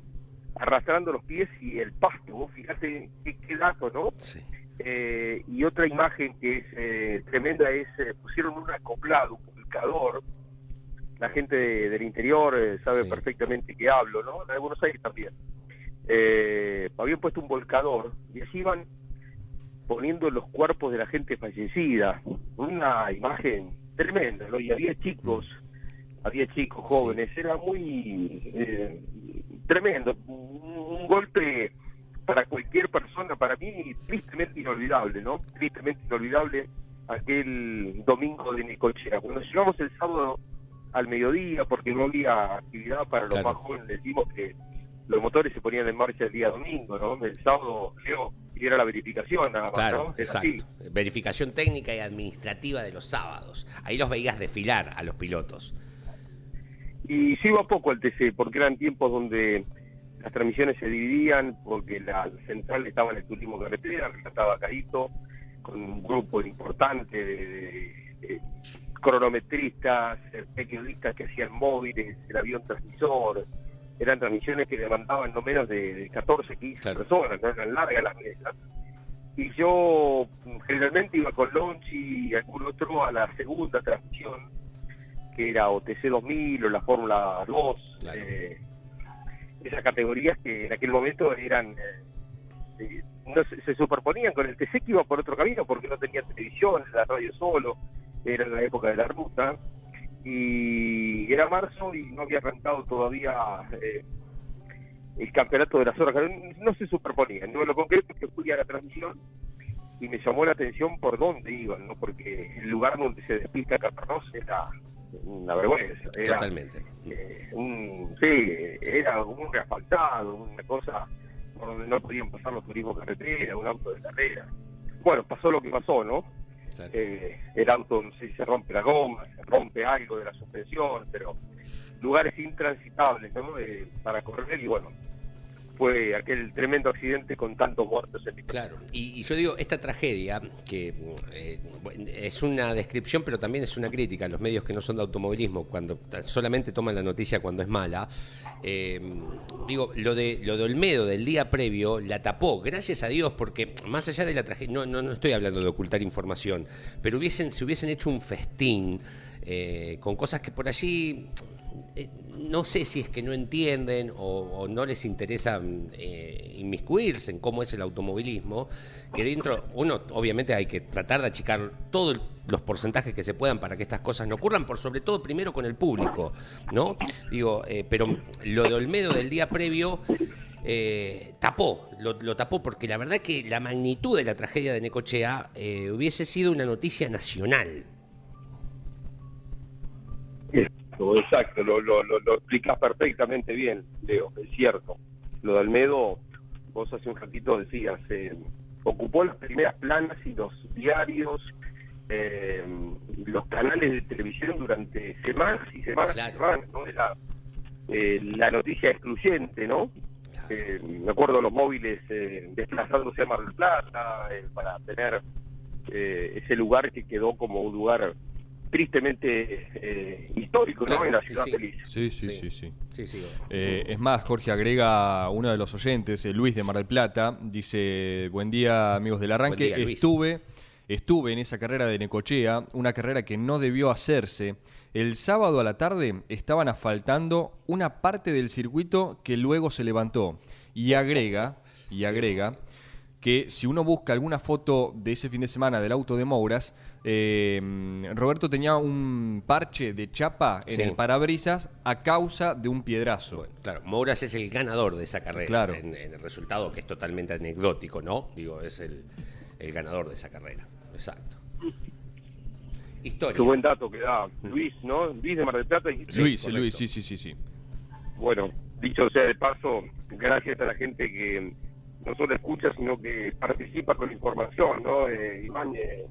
arrastrando los pies y el pasto. Vos fíjate qué, qué dato, ¿no? Sí. Eh, y otra imagen que es eh, tremenda es, eh, pusieron un acoplado, un publicador. La gente de- del interior eh, sabe Sí. perfectamente que hablo, ¿no? La de Buenos Aires también. Eh, habían puesto un volcador y allí iban poniendo los cuerpos de la gente fallecida. Una imagen tremenda, ¿no? Y había chicos, había chicos jóvenes, era muy eh, tremendo. Un, un golpe para para mí, tristemente inolvidable, ¿no? Tristemente inolvidable aquel domingo de Nicochea. Cuando llegamos el sábado al mediodía, porque no había actividad para los Claro. más jóvenes, decimos que los motores se ponían en marcha el día domingo, ¿no? El sábado, Leo, y era la verificación, nada más, Claro, exacto. así. Verificación técnica y administrativa de los sábados. Ahí los veías desfilar a los pilotos. Y iba poco al TC, porque eran tiempos donde las transmisiones se dividían, porque la central estaba en el turismo carretera, estaba Caíto, con un grupo importante de, de- de cronometristas, eh, periodistas que hacían móviles, el avión transmisor, eran transmisiones que demandaban no menos de, de 14, 15 Claro. personas, no eran largas las mesas. Y yo mm, generalmente iba con Lonchi y algún otro a la segunda transmisión, que era OTC 2000 o la Fórmula 2, Claro. eh, esas categorías que en aquel momento eran eh, eh, no se, se superponían con el TC que iba por otro camino porque no tenía televisión, la radio solo, era la época de la ruta y era marzo y no había arrancado todavía eh, el campeonato de las horas, no, no se superponían, no lo concreto es que fui a la transmisión y me llamó la atención por dónde iban, ¿no? porque el lugar donde se despista Caparrós era una vergüenza, era Totalmente. eh, un, sí, era un reasfaltado, una cosa por donde no podían pasar los turismos carretera, un auto de carrera. Bueno, pasó lo que pasó, ¿no? Claro. Eh, el auto no sé si se rompe la goma, se rompe algo de la suspensión, pero lugares intransitables, ¿no? Eh, para correr y bueno, fue aquel tremendo accidente con tantos muertos en Claro, y, yo digo, esta tragedia, que eh, es una descripción, pero también es una crítica a los medios que no son de automovilismo, cuando solamente toman la noticia cuando es mala. eh, digo, lo de, lo de Olmedo del día previo la tapó, gracias a Dios, porque más allá de la tragedia, no, no, no estoy hablando de ocultar información, pero hubiesen, si hubiesen hecho un festín eh, con cosas que por allí eh, no sé si es que no entienden o, no les interesa eh, inmiscuirse en cómo es el automovilismo, que dentro, uno obviamente hay que tratar de achicar todos los porcentajes que se puedan para que estas cosas no ocurran, por sobre todo primero con el público, ¿no? Digo, eh, pero lo de Olmedo del día previo eh, tapó, lo, tapó porque la verdad que la magnitud de la tragedia de Necochea hubiese sido una noticia nacional. Exacto, exacto, lo, lo, lo, lo explicas perfectamente bien, Leo, es cierto. Lo de Almedo, vos hace un ratito decías, eh, ocupó las primeras planas y los diarios, eh, los canales de televisión durante semanas y semanas Claro. y semanas, ¿no? Era eh, la noticia excluyente, ¿no? Eh, me acuerdo los móviles eh, desplazándose a Mar del Plata eh, para tener eh, ese lugar que quedó como un lugar tristemente eh, histórico, ¿no? Claro, En la sí, ciudad sí. feliz. Sí, sí, Sí. sí, sí. Sí, sí. Eh, es más, Jorge agrega uno de los oyentes, eh, Luis de Mar del Plata, dice, buen día amigos del arranque, día, estuve, estuve en esa carrera de Necochea, una carrera que no debió hacerse. El sábado a la tarde estaban asfaltando una parte del circuito que luego se levantó. Y agrega, y agrega, que si uno busca alguna foto de ese fin de semana del auto de Mouras, eh, Roberto tenía un parche de chapa en Sí. el parabrisas a causa de un piedrazo. Bueno, claro, Mouras es el ganador de esa carrera. Claro. En, en el resultado que es totalmente anecdótico, ¿no? Digo, es el, el ganador de esa carrera. Exacto. Historia. Qué buen dato que da Luis, ¿no? Luis de Mar del Plata. y- Luis, correcto. Luis, sí, sí, sí, sí. Bueno, dicho sea de paso, gracias a la gente que no solo escucha, sino que participa con información, ¿no? Eh, Iván, eh,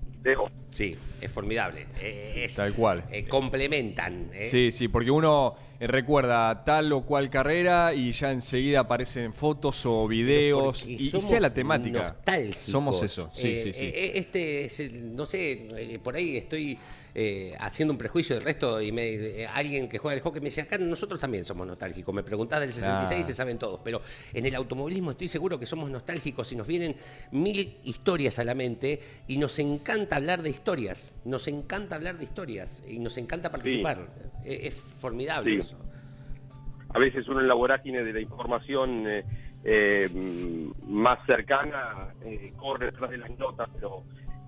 Sí, es formidable. Eh, es- Tal cual. eh, complementan. ¿eh? Sí, sí, porque uno recuerda tal o cual carrera y ya enseguida aparecen fotos o videos y, sea la temática. Somos eso, sí, Eh, sí, sí. Este es el- no sé, por ahí estoy eh, haciendo un prejuicio del resto y me, eh, alguien que juega al hockey me dice, acá nosotros también somos nostálgicos. Me preguntás del 66 y Ah. se saben todos, pero en el automovilismo estoy seguro que somos nostálgicos y nos vienen mil historias a la mente y nos encanta hablar de historias, nos encanta hablar de historias y nos encanta participar. Eh, Es formidable Sí. eso. a veces uno en la vorágine de la información eh, eh, más cercana eh, corre detrás de las notas, pero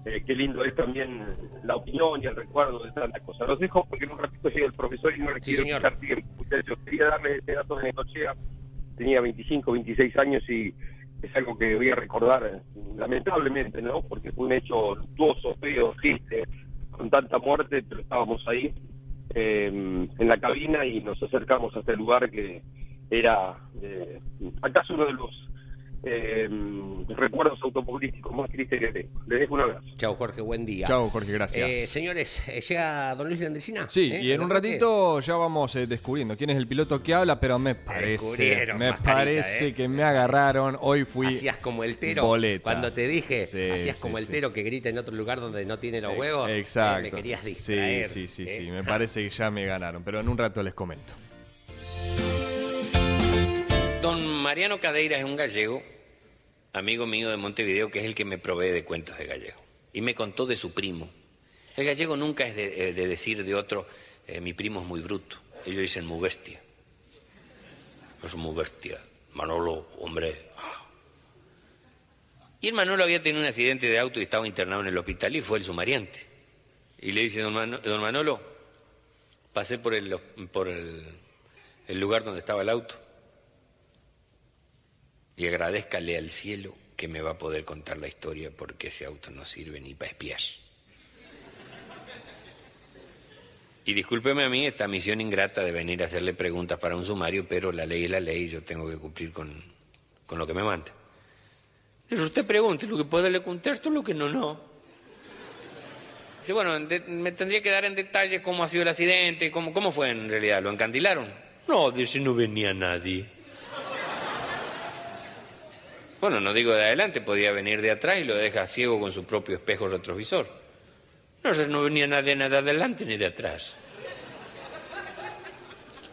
eh, qué lindo es también la opinión y el recuerdo de tantas cosas. Los dejo porque en un ratito llega el profesor y no le Sí, quitar tiempo. Muchachos, quería darles este dato de Necochea. Tenía 25, 26 años y es algo que voy a recordar lamentablemente, ¿no? Porque fue un hecho luctuoso, feo, triste, con tanta muerte, pero estábamos ahí eh, en la cabina y nos acercamos a este lugar que era eh, acaso uno de los eh, recuerdos automovilísticos más tristes que tengo. Les dejo un abrazo. Chao Jorge, buen día. Chao, Jorge, gracias. Eh, señores, eh, llega don Luis Landresina. Sí, ¿eh? y en un ratito ya vamos eh, descubriendo quién es el piloto que habla, pero me parece, descubrieron, me parece ¿eh? que me agarraron. Hoy fui Hacías como el tero. boleta. Cuando te dije, Sí, hacías sí, como el sí. tero que grita en otro lugar donde no tiene los huevos. eh, Exacto. me querías Sí, distraer. sí, sí, ¿eh? sí. Me parece que ya me ganaron, pero en un rato les comento. Don Mariano Cadeira es un gallego, amigo mío de Montevideo, que es el que me provee de cuentos de gallego. Y me contó de su primo. El gallego nunca es de, eh, de decir de otro, eh, mi primo es muy bruto. Ellos dicen muy bestia. Es muy bestia. Manolo, hombre. ah. Y el Manolo había tenido un accidente de auto y estaba internado en el hospital y fue el sumariante. Y le dice, don, Mano- don Manolo, pasé por, el, por el lugar donde estaba el auto y agradezcale al cielo que me va a poder contar la historia porque ese auto no sirve ni para espiar. Y discúlpeme a mí esta misión ingrata de venir a hacerle preguntas para un sumario, pero la ley es la ley y yo tengo que cumplir con, con lo que me manda. Dice, usted pregunte, lo que puede le contesto, lo que no, no. Dice, bueno, me tendría que dar en detalle cómo ha sido el accidente, cómo, cómo fue en realidad, ¿lo encandilaron? No, dice, no venía nadie. Bueno, no digo de adelante, podía venir de atrás y lo deja ciego con su propio espejo retrovisor. No, no venía nadie ni de adelante ni de atrás.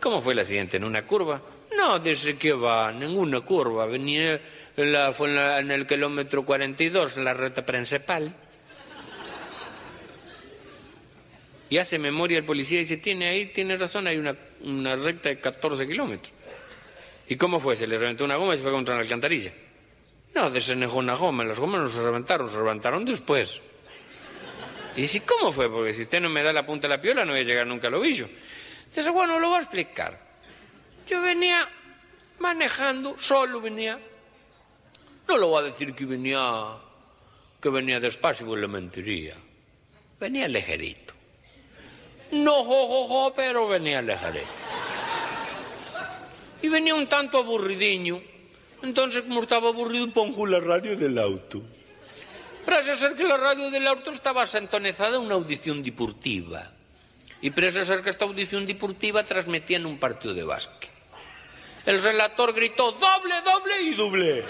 ¿Cómo fue el accidente? ¿En una curva? No, dice que va, ninguna curva. Venía en la- el kilómetro 42, en la ruta principal. Y hace memoria el policía y dice, tiene ahí, tiene razón, hay una, una recta de 14 kilómetros. ¿Y cómo fue? ¿Se le reventó una goma y se fue contra una alcantarilla? No, desenejó una goma, las gomas no se reventaron, se reventaron después. Y dice, ¿cómo fue? Porque si usted no me da la punta de la piola no voy a llegar nunca al ovillo. Dice, bueno, lo voy a explicar. Yo venía manejando, solo venía. No lo voy a decir que venía, que venía despacio, pues le mentiría. Venía ligerito. No, jo, jo, pero venía ligerito. Y venía un tanto aburridiño. Entonces, como estaba aburrido, pongo la radio del auto. Parece ser que la radio del auto estaba sintonizada en una audición deportiva. Y parece ser que esta audición deportiva transmitía un partido de básquet. El relator gritó doble, doble y doble.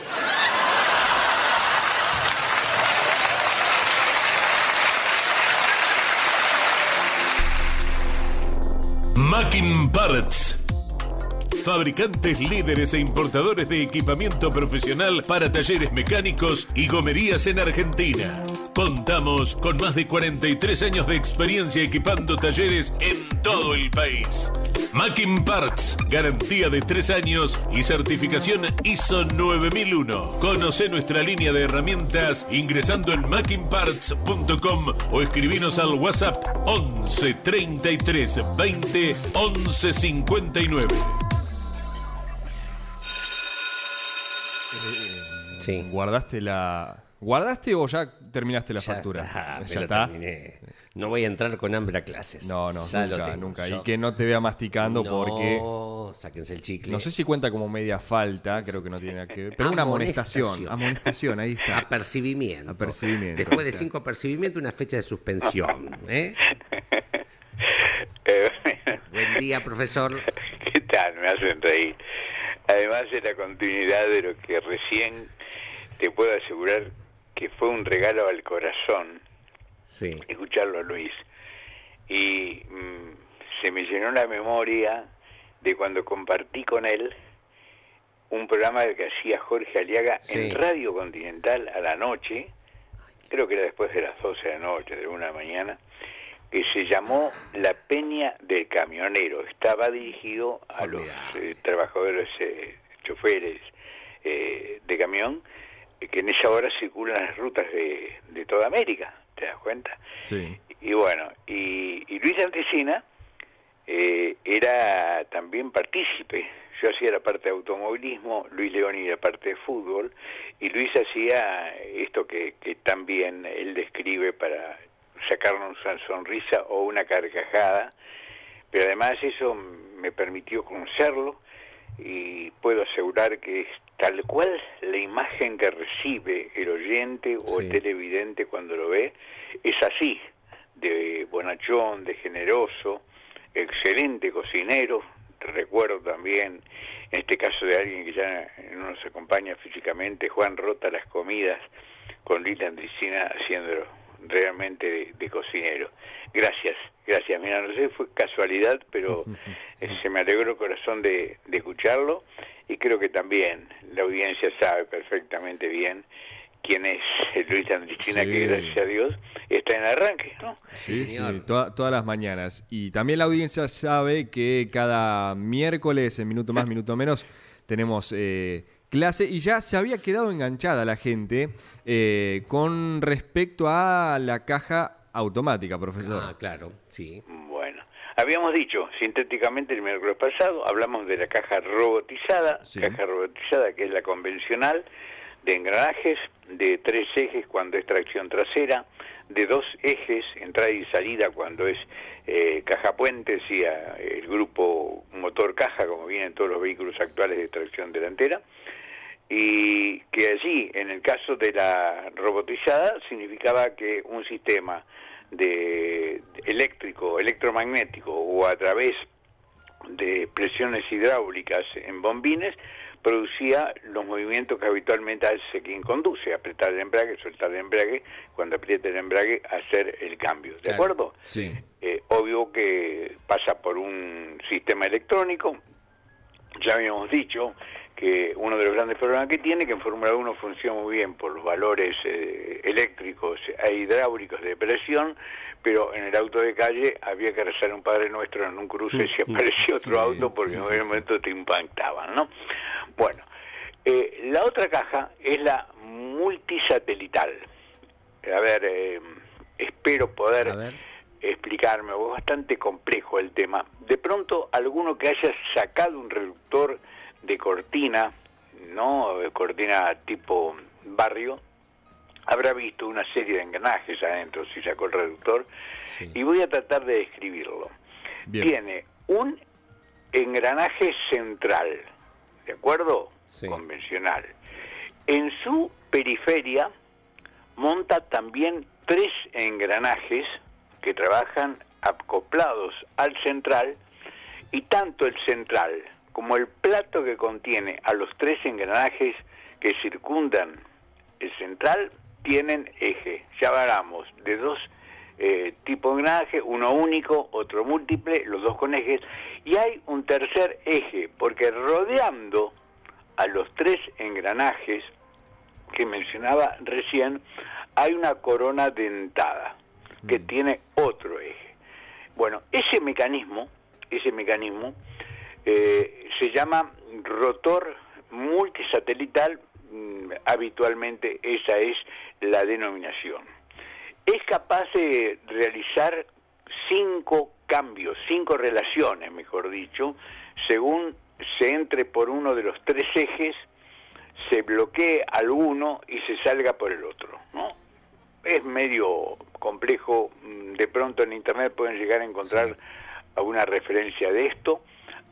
Mackin Parts. Fabricantes líderes e importadores de equipamiento profesional para talleres mecánicos y gomerías en Argentina. Contamos con más de 43 años de experiencia equipando talleres en todo el país. Mackin Parts, garantía de 3 años y certificación ISO 9001. Conoce nuestra línea de herramientas ingresando en mackinparts.com o escribinos al WhatsApp 11 33 20 11 59. Sí. ¿Guardaste la. ¿Guardaste o ya terminaste la Ya factura? está, ya está. terminé. No voy a entrar con hambre a clases. No, no, Ya nunca, tengo. nunca. Yo- Y que no te vea masticando no, porque. sáquense el chicle. No sé si cuenta como media falta, creo que no tiene nada que ver. Pero una amonestación. Amonestación. Amonestación, ahí está. Apercibimiento. Apercibimiento. Después de cinco apercibimientos, una fecha de suspensión. ¿eh? Eh, Buen día, profesor. ¿Qué tal? Me hacen reír. Además de la continuidad de lo que recién te puedo asegurar que fue un regalo al corazón Sí. escucharlo a Luis. Y mm, se me llenó la memoria de cuando compartí con él un programa que hacía Jorge Aliaga Sí. en Radio Continental a la noche, creo que era después de las 12 de la noche, de una mañana, que se llamó La Peña del Camionero. Estaba dirigido a los eh, trabajadores, eh, choferes eh, de camión, que en esa hora circulan las rutas de, de toda América, ¿te das cuenta? Sí. Y bueno, y, y Luis Antesina eh, era también partícipe. Yo hacía la parte de automovilismo, Luis Leoni la parte de fútbol, y Luis hacía esto que, que también él describe para sacarnos una sonrisa o una carcajada, pero además eso me permitió conocerlo y puedo asegurar que es tal cual la imagen que recibe el oyente o el televidente cuando lo ve, es así, de bonachón, de generoso, excelente cocinero, recuerdo también, en este caso de alguien que ya no nos acompaña físicamente, Juan Rota las comidas con Lila Andricina haciéndolo realmente de, de cocinero. Gracias, gracias. Mira, no sé, fue casualidad, pero se me alegró el corazón de, de escucharlo y creo que también la audiencia sabe perfectamente bien quién es Luis Andricina, Sí. que gracias a Dios está en arranque, ¿no? Sí, Sí, sí, señor. toda- todas las mañanas. Y también la audiencia sabe que cada miércoles, en minuto más, minuto menos, tenemos eh, clase y ya se había quedado enganchada la gente eh, con respecto a la caja automática, profesor. Ah, claro, sí. Bueno, habíamos dicho sintéticamente el miércoles pasado, hablamos de la caja robotizada, Sí. caja robotizada que es la convencional, de engranajes, de tres ejes cuando es tracción trasera, de dos ejes, entrada y salida cuando es eh, caja puente, sí, a- el grupo motor caja, como vienen todos los vehículos actuales de tracción delantera, y que allí, en el caso de la robotizada, significaba que un sistema de eléctrico, electromagnético o a través de presiones hidráulicas en bombines producía los movimientos que habitualmente hace quien conduce, apretar el embrague, soltar el embrague, cuando aprieta el embrague, hacer el cambio. ¿De Claro. acuerdo? Sí. Eh, obvio que pasa por un sistema electrónico. Ya habíamos dicho que uno de los grandes problemas que tiene que en Fórmula 1 funciona muy bien por los valores eh, eléctricos e hidráulicos de presión, pero en el auto de calle había que rezar un Padre Nuestro en un cruce si aparecía otro auto porque en algún momento te impactaban, ¿no? Bueno, eh, la otra caja es la multisatelital. A ver, eh, espero poder A ver. explicarme, es bastante complejo el tema. De pronto, alguno que haya sacado un reductor de cortina, ¿no? De cortina tipo barrio, habrá visto una serie de engranajes adentro, si sacó el reductor, y voy a tratar de describirlo. Bien. Tiene un engranaje central, ¿de acuerdo? Sí. Convencional. En su periferia monta también tres engranajes que trabajan acoplados al central y tanto el central como el plato que contiene a los tres engranajes que circundan el central tienen eje. Ya hablamos de dos eh, tipos de engranaje, uno único, otro múltiple, los dos con ejes, y hay un tercer eje, porque rodeando a los tres engranajes que mencionaba recién, hay una corona dentada que tiene otro eje. Bueno, ese mecanismo, ese mecanismo eh, se llama rotor multisatelital, mm, habitualmente esa es la denominación. Es capaz de realizar cinco cambios, cinco relaciones, mejor dicho, según se entre por uno de los tres ejes, se bloquee alguno y se salga por el otro, ¿no? Es medio complejo, mm, de pronto en internet pueden llegar a encontrar alguna referencia de esto.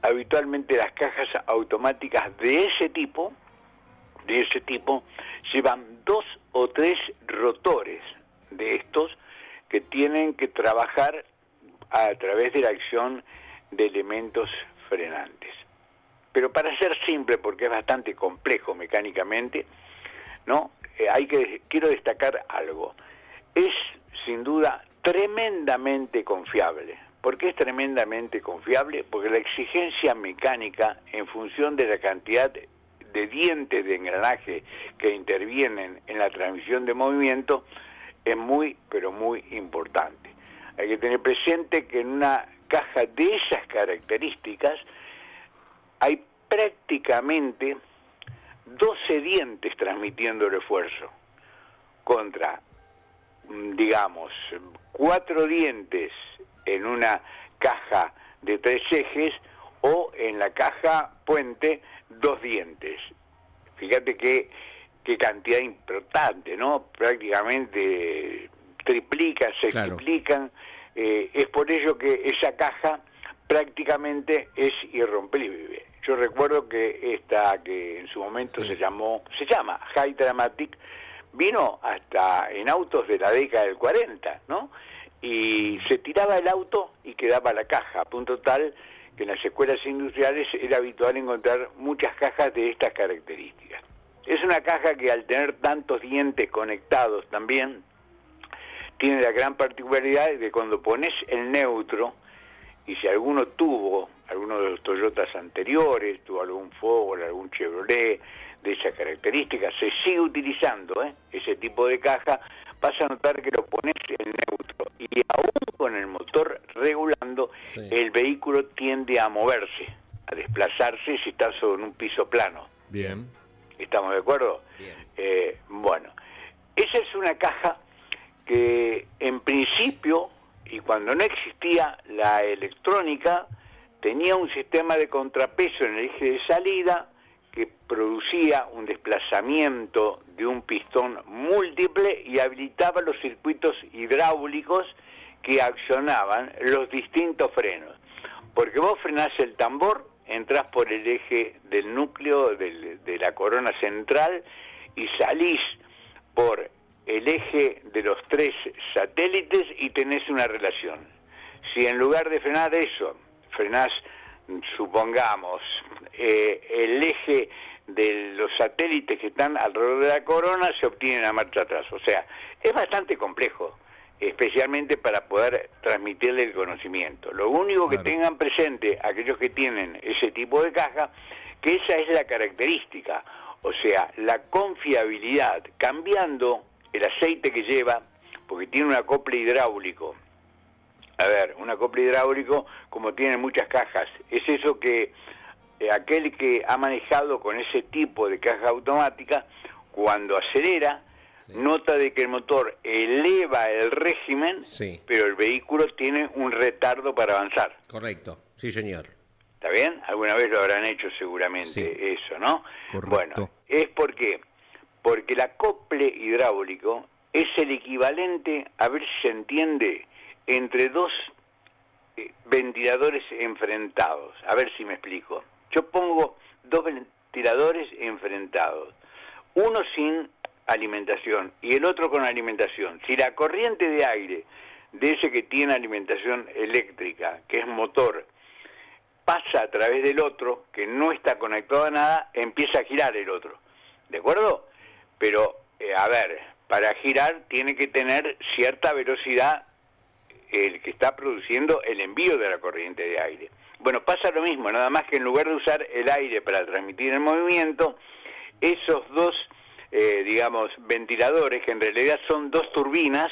Habitualmente las cajas automáticas de ese tipo, de ese tipo, llevan dos o tres rotores de estos que tienen que trabajar a través de la acción de elementos frenantes. Pero para ser simple, porque es bastante complejo mecánicamente, ¿no? Eh, hay que quiero destacar algo. Es sin duda tremendamente confiable. ¿Por qué es tremendamente confiable? Porque la exigencia mecánica en función de la cantidad de dientes de engranaje que intervienen en la transmisión de movimiento es muy, pero muy importante. Hay que tener presente que en una caja de esas características hay prácticamente 12 dientes transmitiendo el esfuerzo contra, mm, digamos, cuatro dientes en una caja de tres ejes o en la caja puente dos dientes. Fíjate qué, qué cantidad importante, ¿no? Prácticamente triplican, se Claro. triplican. Eh, es por ello que esa caja prácticamente es irrompible. Yo recuerdo que esta que en su momento se llamó, se llama High Dramatic, vino hasta en autos de la década del 40, ¿no? Y se tiraba el auto y quedaba la caja, a punto tal que en las escuelas industriales era habitual encontrar muchas cajas de estas características. Es una caja que al tener tantos dientes conectados también, tiene la gran particularidad de que cuando pones el neutro, y si alguno tuvo, alguno de los Toyotas anteriores, tuvo algún Ford, algún Chevrolet de esa característica, se sigue utilizando ¿eh? ese tipo de caja, vas a notar que lo pones en neutro y aún con el motor regulando, Sí. el vehículo tiende a moverse, a desplazarse si está sobre un piso plano. Bien. ¿Estamos de acuerdo? Bien. Eh, bueno, esa es una caja que en principio, y cuando no existía la electrónica, tenía un sistema de contrapeso en el eje de salida que producía un desplazamiento de un pistón múltiple y habilitaba los circuitos hidráulicos que accionaban los distintos frenos. Porque vos frenás el tambor, entrás por el eje del núcleo de la corona central y salís por el eje de los tres satélites y tenés una relación. Si en lugar de frenar eso, frenás, supongamos, eh, el eje de los satélites que están alrededor de la corona se obtienen a marcha atrás. O sea, es bastante complejo, especialmente para poder transmitirle el conocimiento. Lo único que tengan presente aquellos que tienen ese tipo de caja, que esa es la característica, o sea, la confiabilidad, cambiando el aceite que lleva, porque tiene un acople hidráulico. A ver, un acople hidráulico, como tiene muchas cajas, es eso que eh, aquel que ha manejado con ese tipo de caja automática, cuando acelera, nota de que el motor eleva el régimen, pero el vehículo tiene un retardo para avanzar. Correcto, sí señor. ¿Está bien? Alguna vez lo habrán hecho seguramente eso, ¿no? Bueno, es porque porque el acople hidráulico es el equivalente, a ver si se entiende, entre dos eh, ventiladores enfrentados. A ver si me explico. Yo pongo dos ventiladores enfrentados, uno sin alimentación y el otro con alimentación. Si la corriente de aire de ese que tiene alimentación eléctrica, que es motor, pasa a través del otro, que no está conectado a nada, empieza a girar el otro. ¿De acuerdo? Pero, eh, a ver, para girar tiene que tener cierta velocidad el que está produciendo el envío de la corriente de aire. Bueno, pasa lo mismo, nada más que en lugar de usar el aire para transmitir el movimiento, esos dos, eh, digamos, ventiladores, que en realidad son dos turbinas,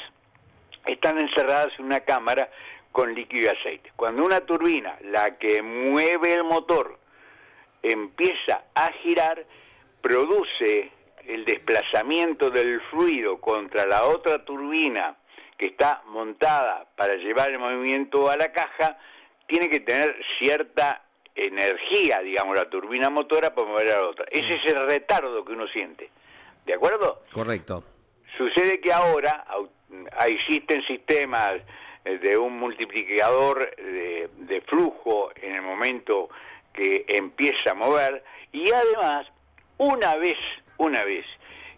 están encerradas en una cámara con líquido y aceite. Cuando una turbina, la que mueve el motor, empieza a girar, produce el desplazamiento del fluido contra la otra turbina que está montada para llevar el movimiento a la caja, tiene que tener cierta energía, digamos, la turbina motora para mover a la otra. Ese es el retardo que uno siente. ¿De acuerdo? Correcto. Sucede que ahora existen sistemas eh, de un multiplicador de, de, flujo en el momento que empieza a mover y además una vez una vez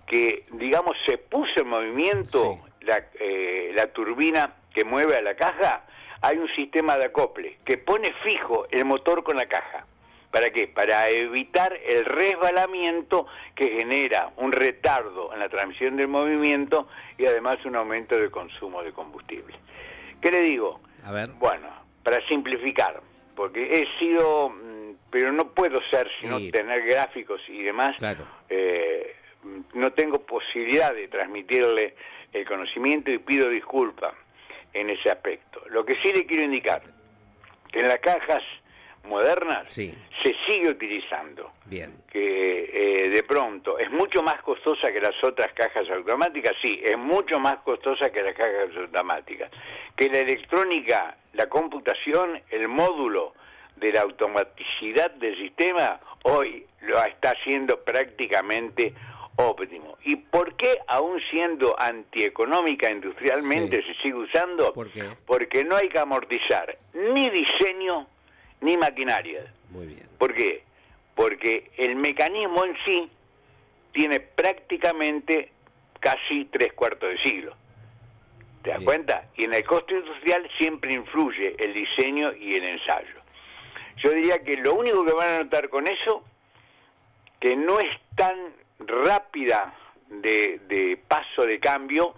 que digamos se puso en movimiento la, eh, la turbina que mueve a la caja hay un sistema de acople que pone fijo el motor con la caja. ¿Para qué? Para evitar el resbalamiento que genera un retardo en la transmisión del movimiento y además un aumento del consumo de combustible. ¿Qué le digo? A ver. Bueno, para simplificar, porque he sido, mm, pero no puedo ser sino tener gráficos y demás. Claro. Eh, no tengo posibilidad de transmitirle el conocimiento y pido disculpas en ese aspecto. Lo que sí le quiero indicar, que en las cajas modernas se sigue utilizando. Bien. Que eh, de pronto es mucho más costosa que las otras cajas automáticas, sí, es mucho más costosa que las cajas automáticas. Que la electrónica, la computación, el módulo de la automaticidad del sistema, hoy lo está haciendo prácticamente óptimo. ¿Y por qué, aún siendo antieconómica industrialmente, se sigue usando? Porque no hay que amortizar ni diseño ni maquinaria. Muy bien. ¿Por qué? Porque el mecanismo en sí tiene prácticamente casi tres cuartos de siglo. ¿Te das cuenta? Y en el costo industrial siempre influye el diseño y el ensayo. Yo diría que lo único que van a notar con eso, que no es tan rápida de, paso de cambio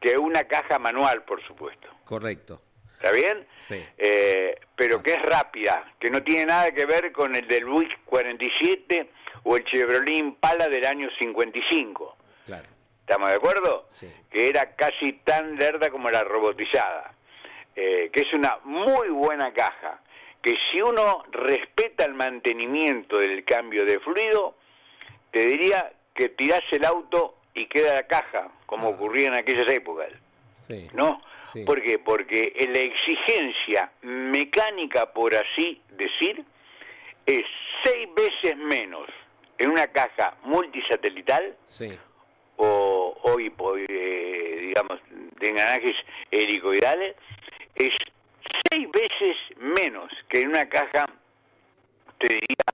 que una caja manual, por supuesto. Correcto. ¿Está bien? Sí. Eh, pero que es rápida, que no tiene nada que ver con el del Buick 47 o el Chevrolet Impala del año 55. Claro. ¿Estamos de acuerdo? Sí. Que era casi tan lerda como la robotizada. Eh, que es una muy buena caja. Que si uno respeta el mantenimiento del cambio de fluido, te diría que tirás el auto y queda la caja, como ah. ocurría en aquellas épocas. Sí. ¿No? ¿Por qué? Porque la exigencia mecánica, por así decir, es seis veces menos en una caja multisatelital sí. o, o eh, digamos, de engranajes helicoidales, es seis veces menos que en una caja, te diría,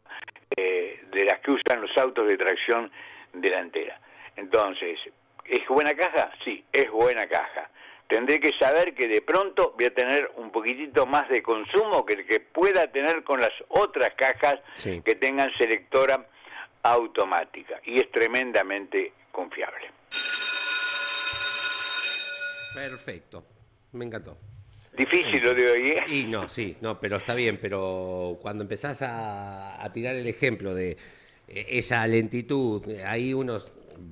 eh, de las que usan los autos de tracción delantera. Entonces, ¿es buena caja? Sí, es buena caja. Tendré que saber que de pronto voy a tener un poquitito más de consumo que el que pueda tener con las otras cajas que tengan selectora automática y es tremendamente confiable. Perfecto. Me encantó. Difícil lo de hoy, ¿eh? Y no, sí, no, pero está bien, pero cuando empezás a, a tirar el ejemplo de eh, esa lentitud, ahí uno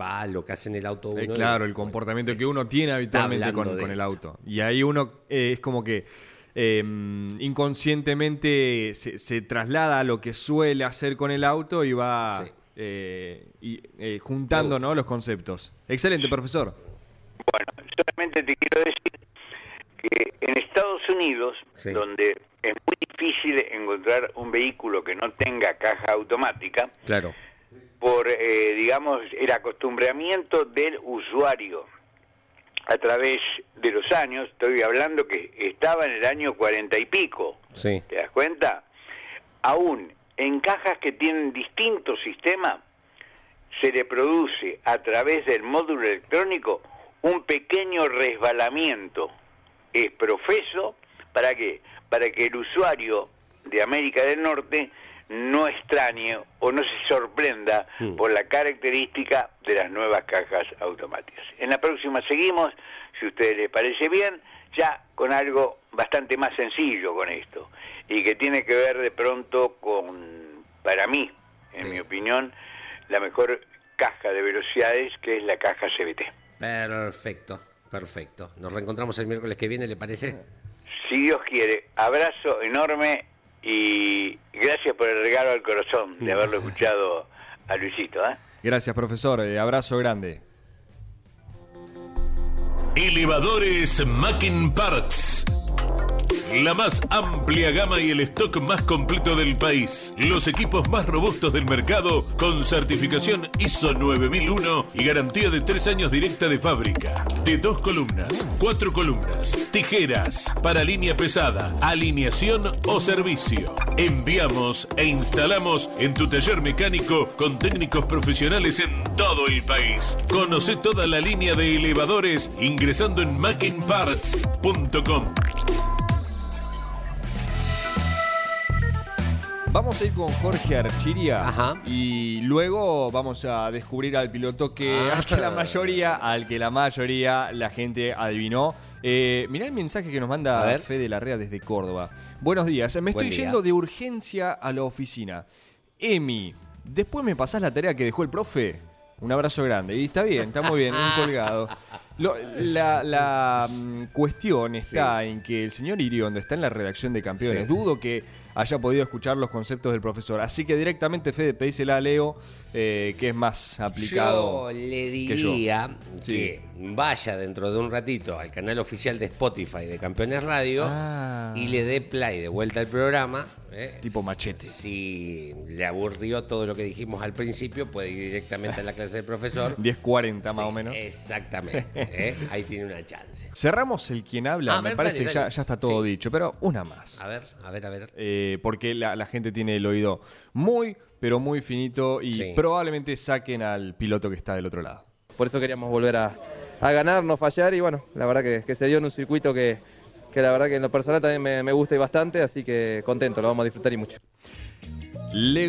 va a lo que hace en el auto Eh, uno. claro, el comportamiento que uno tiene habitualmente con, el auto. Y ahí uno eh, es como que eh, inconscientemente se, se traslada a lo que suele hacer con el auto y va Sí. eh, y, eh, juntando ¿no? los conceptos. Excelente, profesor. Bueno, solamente te quiero decir que en Unidos, Sí. donde es muy difícil encontrar un vehículo que no tenga caja automática, Claro. por, eh, digamos, el acostumbramiento del usuario a través de los años, estoy hablando que estaba en el año cuarenta y pico, Sí. ¿te das cuenta? Aún en cajas que tienen distintos sistemas, se le produce a través del módulo electrónico un pequeño resbalamiento. Es profeso, ¿para qué? Para que el usuario de América del Norte no extrañe o no se sorprenda Mm. por la característica de las nuevas cajas automáticas. En la próxima seguimos, si a ustedes les parece bien, ya con algo bastante más sencillo con esto y que tiene que ver de pronto con, para mí, en Sí. mi opinión, la mejor caja de velocidades que es la caja CBT. Perfecto, perfecto. Nos reencontramos el miércoles que viene, ¿le parece? Si Dios quiere, abrazo enorme y gracias por el regalo al corazón de haberlo escuchado a Luisito. ¿eh? Gracias, profesor. Eh, abrazo grande. Elevadores Mackin Parts. La más amplia gama y el stock más completo del país. Los equipos más robustos del mercado con certificación ISO 9001 y garantía de tres años directa de fábrica. De dos columnas, cuatro columnas, tijeras, para línea pesada, alineación o servicio. Enviamos e instalamos en tu taller mecánico con técnicos profesionales en todo el país. Conoce toda la línea de elevadores ingresando en mackinparts.com. Vamos a ir con Jorge Archiria Ajá. y luego vamos a descubrir al piloto que, Ah. al que la mayoría, al que la mayoría la gente adivinó. Eh, mirá el mensaje que nos A manda ver. Fede Larrea desde Córdoba. Buenos días, me Buen estoy día. yendo de urgencia a la oficina. Emi, después me pasás la tarea que dejó el profe. Un abrazo grande. Y está bien, está muy bien, un colgado. Lo- la la, mm, cuestión está en que el señor Iriondo está en la redacción de campeones. Sí. Dudo que haya podido escuchar los conceptos del profesor. Así que directamente, Fede, pedísela a Leo, eh, que es más aplicado. Yo le que yo. diría Sí. que vaya dentro de un ratito al canal oficial de Spotify de Campeones Radio Ah. y le dé play de vuelta al programa. ¿Eh? Tipo machete. Si le aburrió todo lo que dijimos al principio, puede ir directamente a la clase del profesor. 10.40 más Sí, o menos. Exactamente. ¿eh? Ahí tiene una chance. Cerramos el quien habla, A me ver, parece dale, que ya, está todo Sí. dicho, pero una más. A ver, a ver, a ver. Eh, porque la, la gente tiene el oído muy, pero muy finito y Sí. probablemente saquen al piloto que está del otro lado. Por eso queríamos volver a, a ganar, no fallar y bueno, la verdad que, que se dio en un circuito que, que la verdad que en lo personal también me, me gusta y bastante, así que contento, lo vamos a disfrutar y mucho. Le-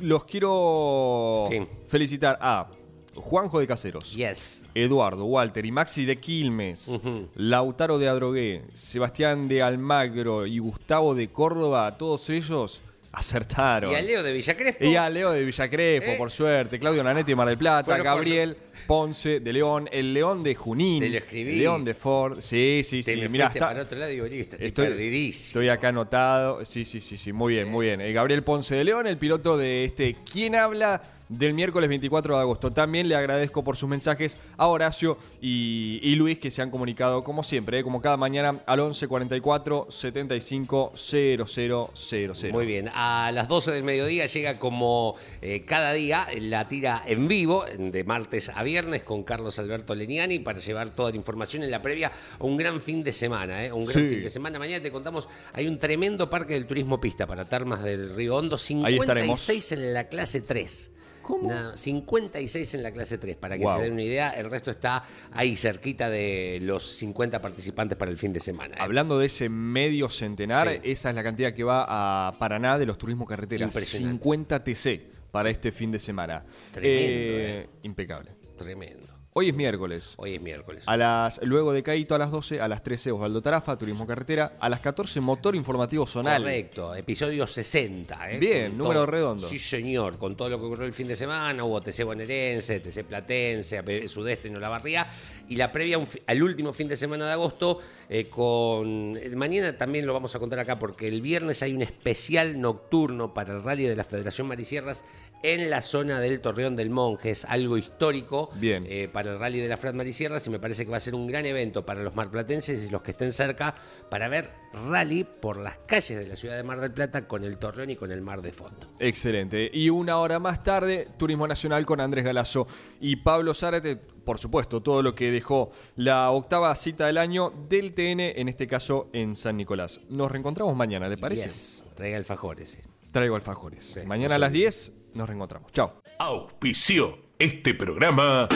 los quiero Sí. felicitar a Juanjo de Caseros. Yes. Eduardo, Walter y Maxi de Quilmes. Lautaro de Adrogué, Sebastián de Almagro y Gustavo de Córdoba, todos ellos acertaron. Y a Leo de Villa Crespo. Y a Leo de Villa Crespo, ¿Eh? por suerte, Claudio Nanetti de Mar del Plata, Bueno, Gabriel Ponce de León, el León de Junín, Te lo escribí. el León de Ford, sí, sí, Te sí, mirá, está- para otro lado y digo, listo, estoy, Estoy, perdidísimo. estoy acá anotado. Sí, sí, sí, sí. Muy bien, muy bien. Eh, Gabriel Ponce de León, el piloto de este ¿Quién habla? Del miércoles 24 de agosto. También le agradezco por sus mensajes a Horacio y, y Luis que se han comunicado como siempre, eh, como cada mañana al 11 44 75 0000. Muy bien, a las 12 del mediodía llega como eh, cada día la tira en vivo, de martes a viernes, con Carlos Alberto Leniani, para llevar toda la información en la previa a un gran fin de semana. ¿eh? Un gran Sí. fin de semana. Mañana te contamos, hay un tremendo parque del turismo pista para Termas del Río Hondo, Ahí estaremos. 56 en la clase 3. ¿Cómo? 56 en la clase 3, para que Wow. se den una idea. El resto está ahí cerquita de los 50 participantes para el fin de semana. ¿eh? Hablando de ese medio centenar, Sí. esa es la cantidad que va a Paraná de los turismos carreteras. Impresionante. 50 TC. para este fin de semana. Tremendo, Eh, eh. Impecable. Tremendo. Hoy es miércoles. Hoy es miércoles. A las, luego de Caíto a las 12, a las 13 Osvaldo Tarafa, Turismo Carretera, a las 14 Motor Informativo Zonal. Correcto, episodio 60. ¿eh? Bien, Con número todo- redondo. Sí, señor, con todo lo que ocurrió el fin de semana, hubo TC bonaerense, TC platense, Sudeste en Olavarría, y la previa al último fin de semana de agosto, eh, con... el Mañana también lo vamos a contar acá, porque el viernes hay un especial nocturno para el rally de la Federación Marisierras en la zona del Torreón del Monje, es algo histórico Bien. eh, para el rally de la Fred Marisierras y me parece que va a ser un gran evento para los marplatenses y los que estén cerca para ver rally por las calles de la ciudad de Mar del Plata con el Torreón y con el mar de fondo. Excelente. Y una hora más tarde, Turismo Nacional con Andrés Galazo y Pablo Zárate. Por supuesto, todo lo que dejó la octava cita del año del TN, en este caso en San Nicolás. Nos reencontramos mañana, ¿le parece? Yes, traiga alfajores. eh. Traigo alfajores. Sí, mañana a las se 10 nos reencontramos. Chao. Auspició este programa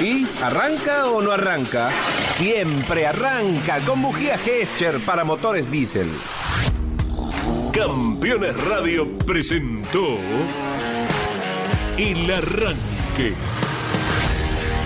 ¿Y arranca o no arranca? Siempre arranca con bujía Gescher para motores diésel. Campeones Radio presentó El Arranque.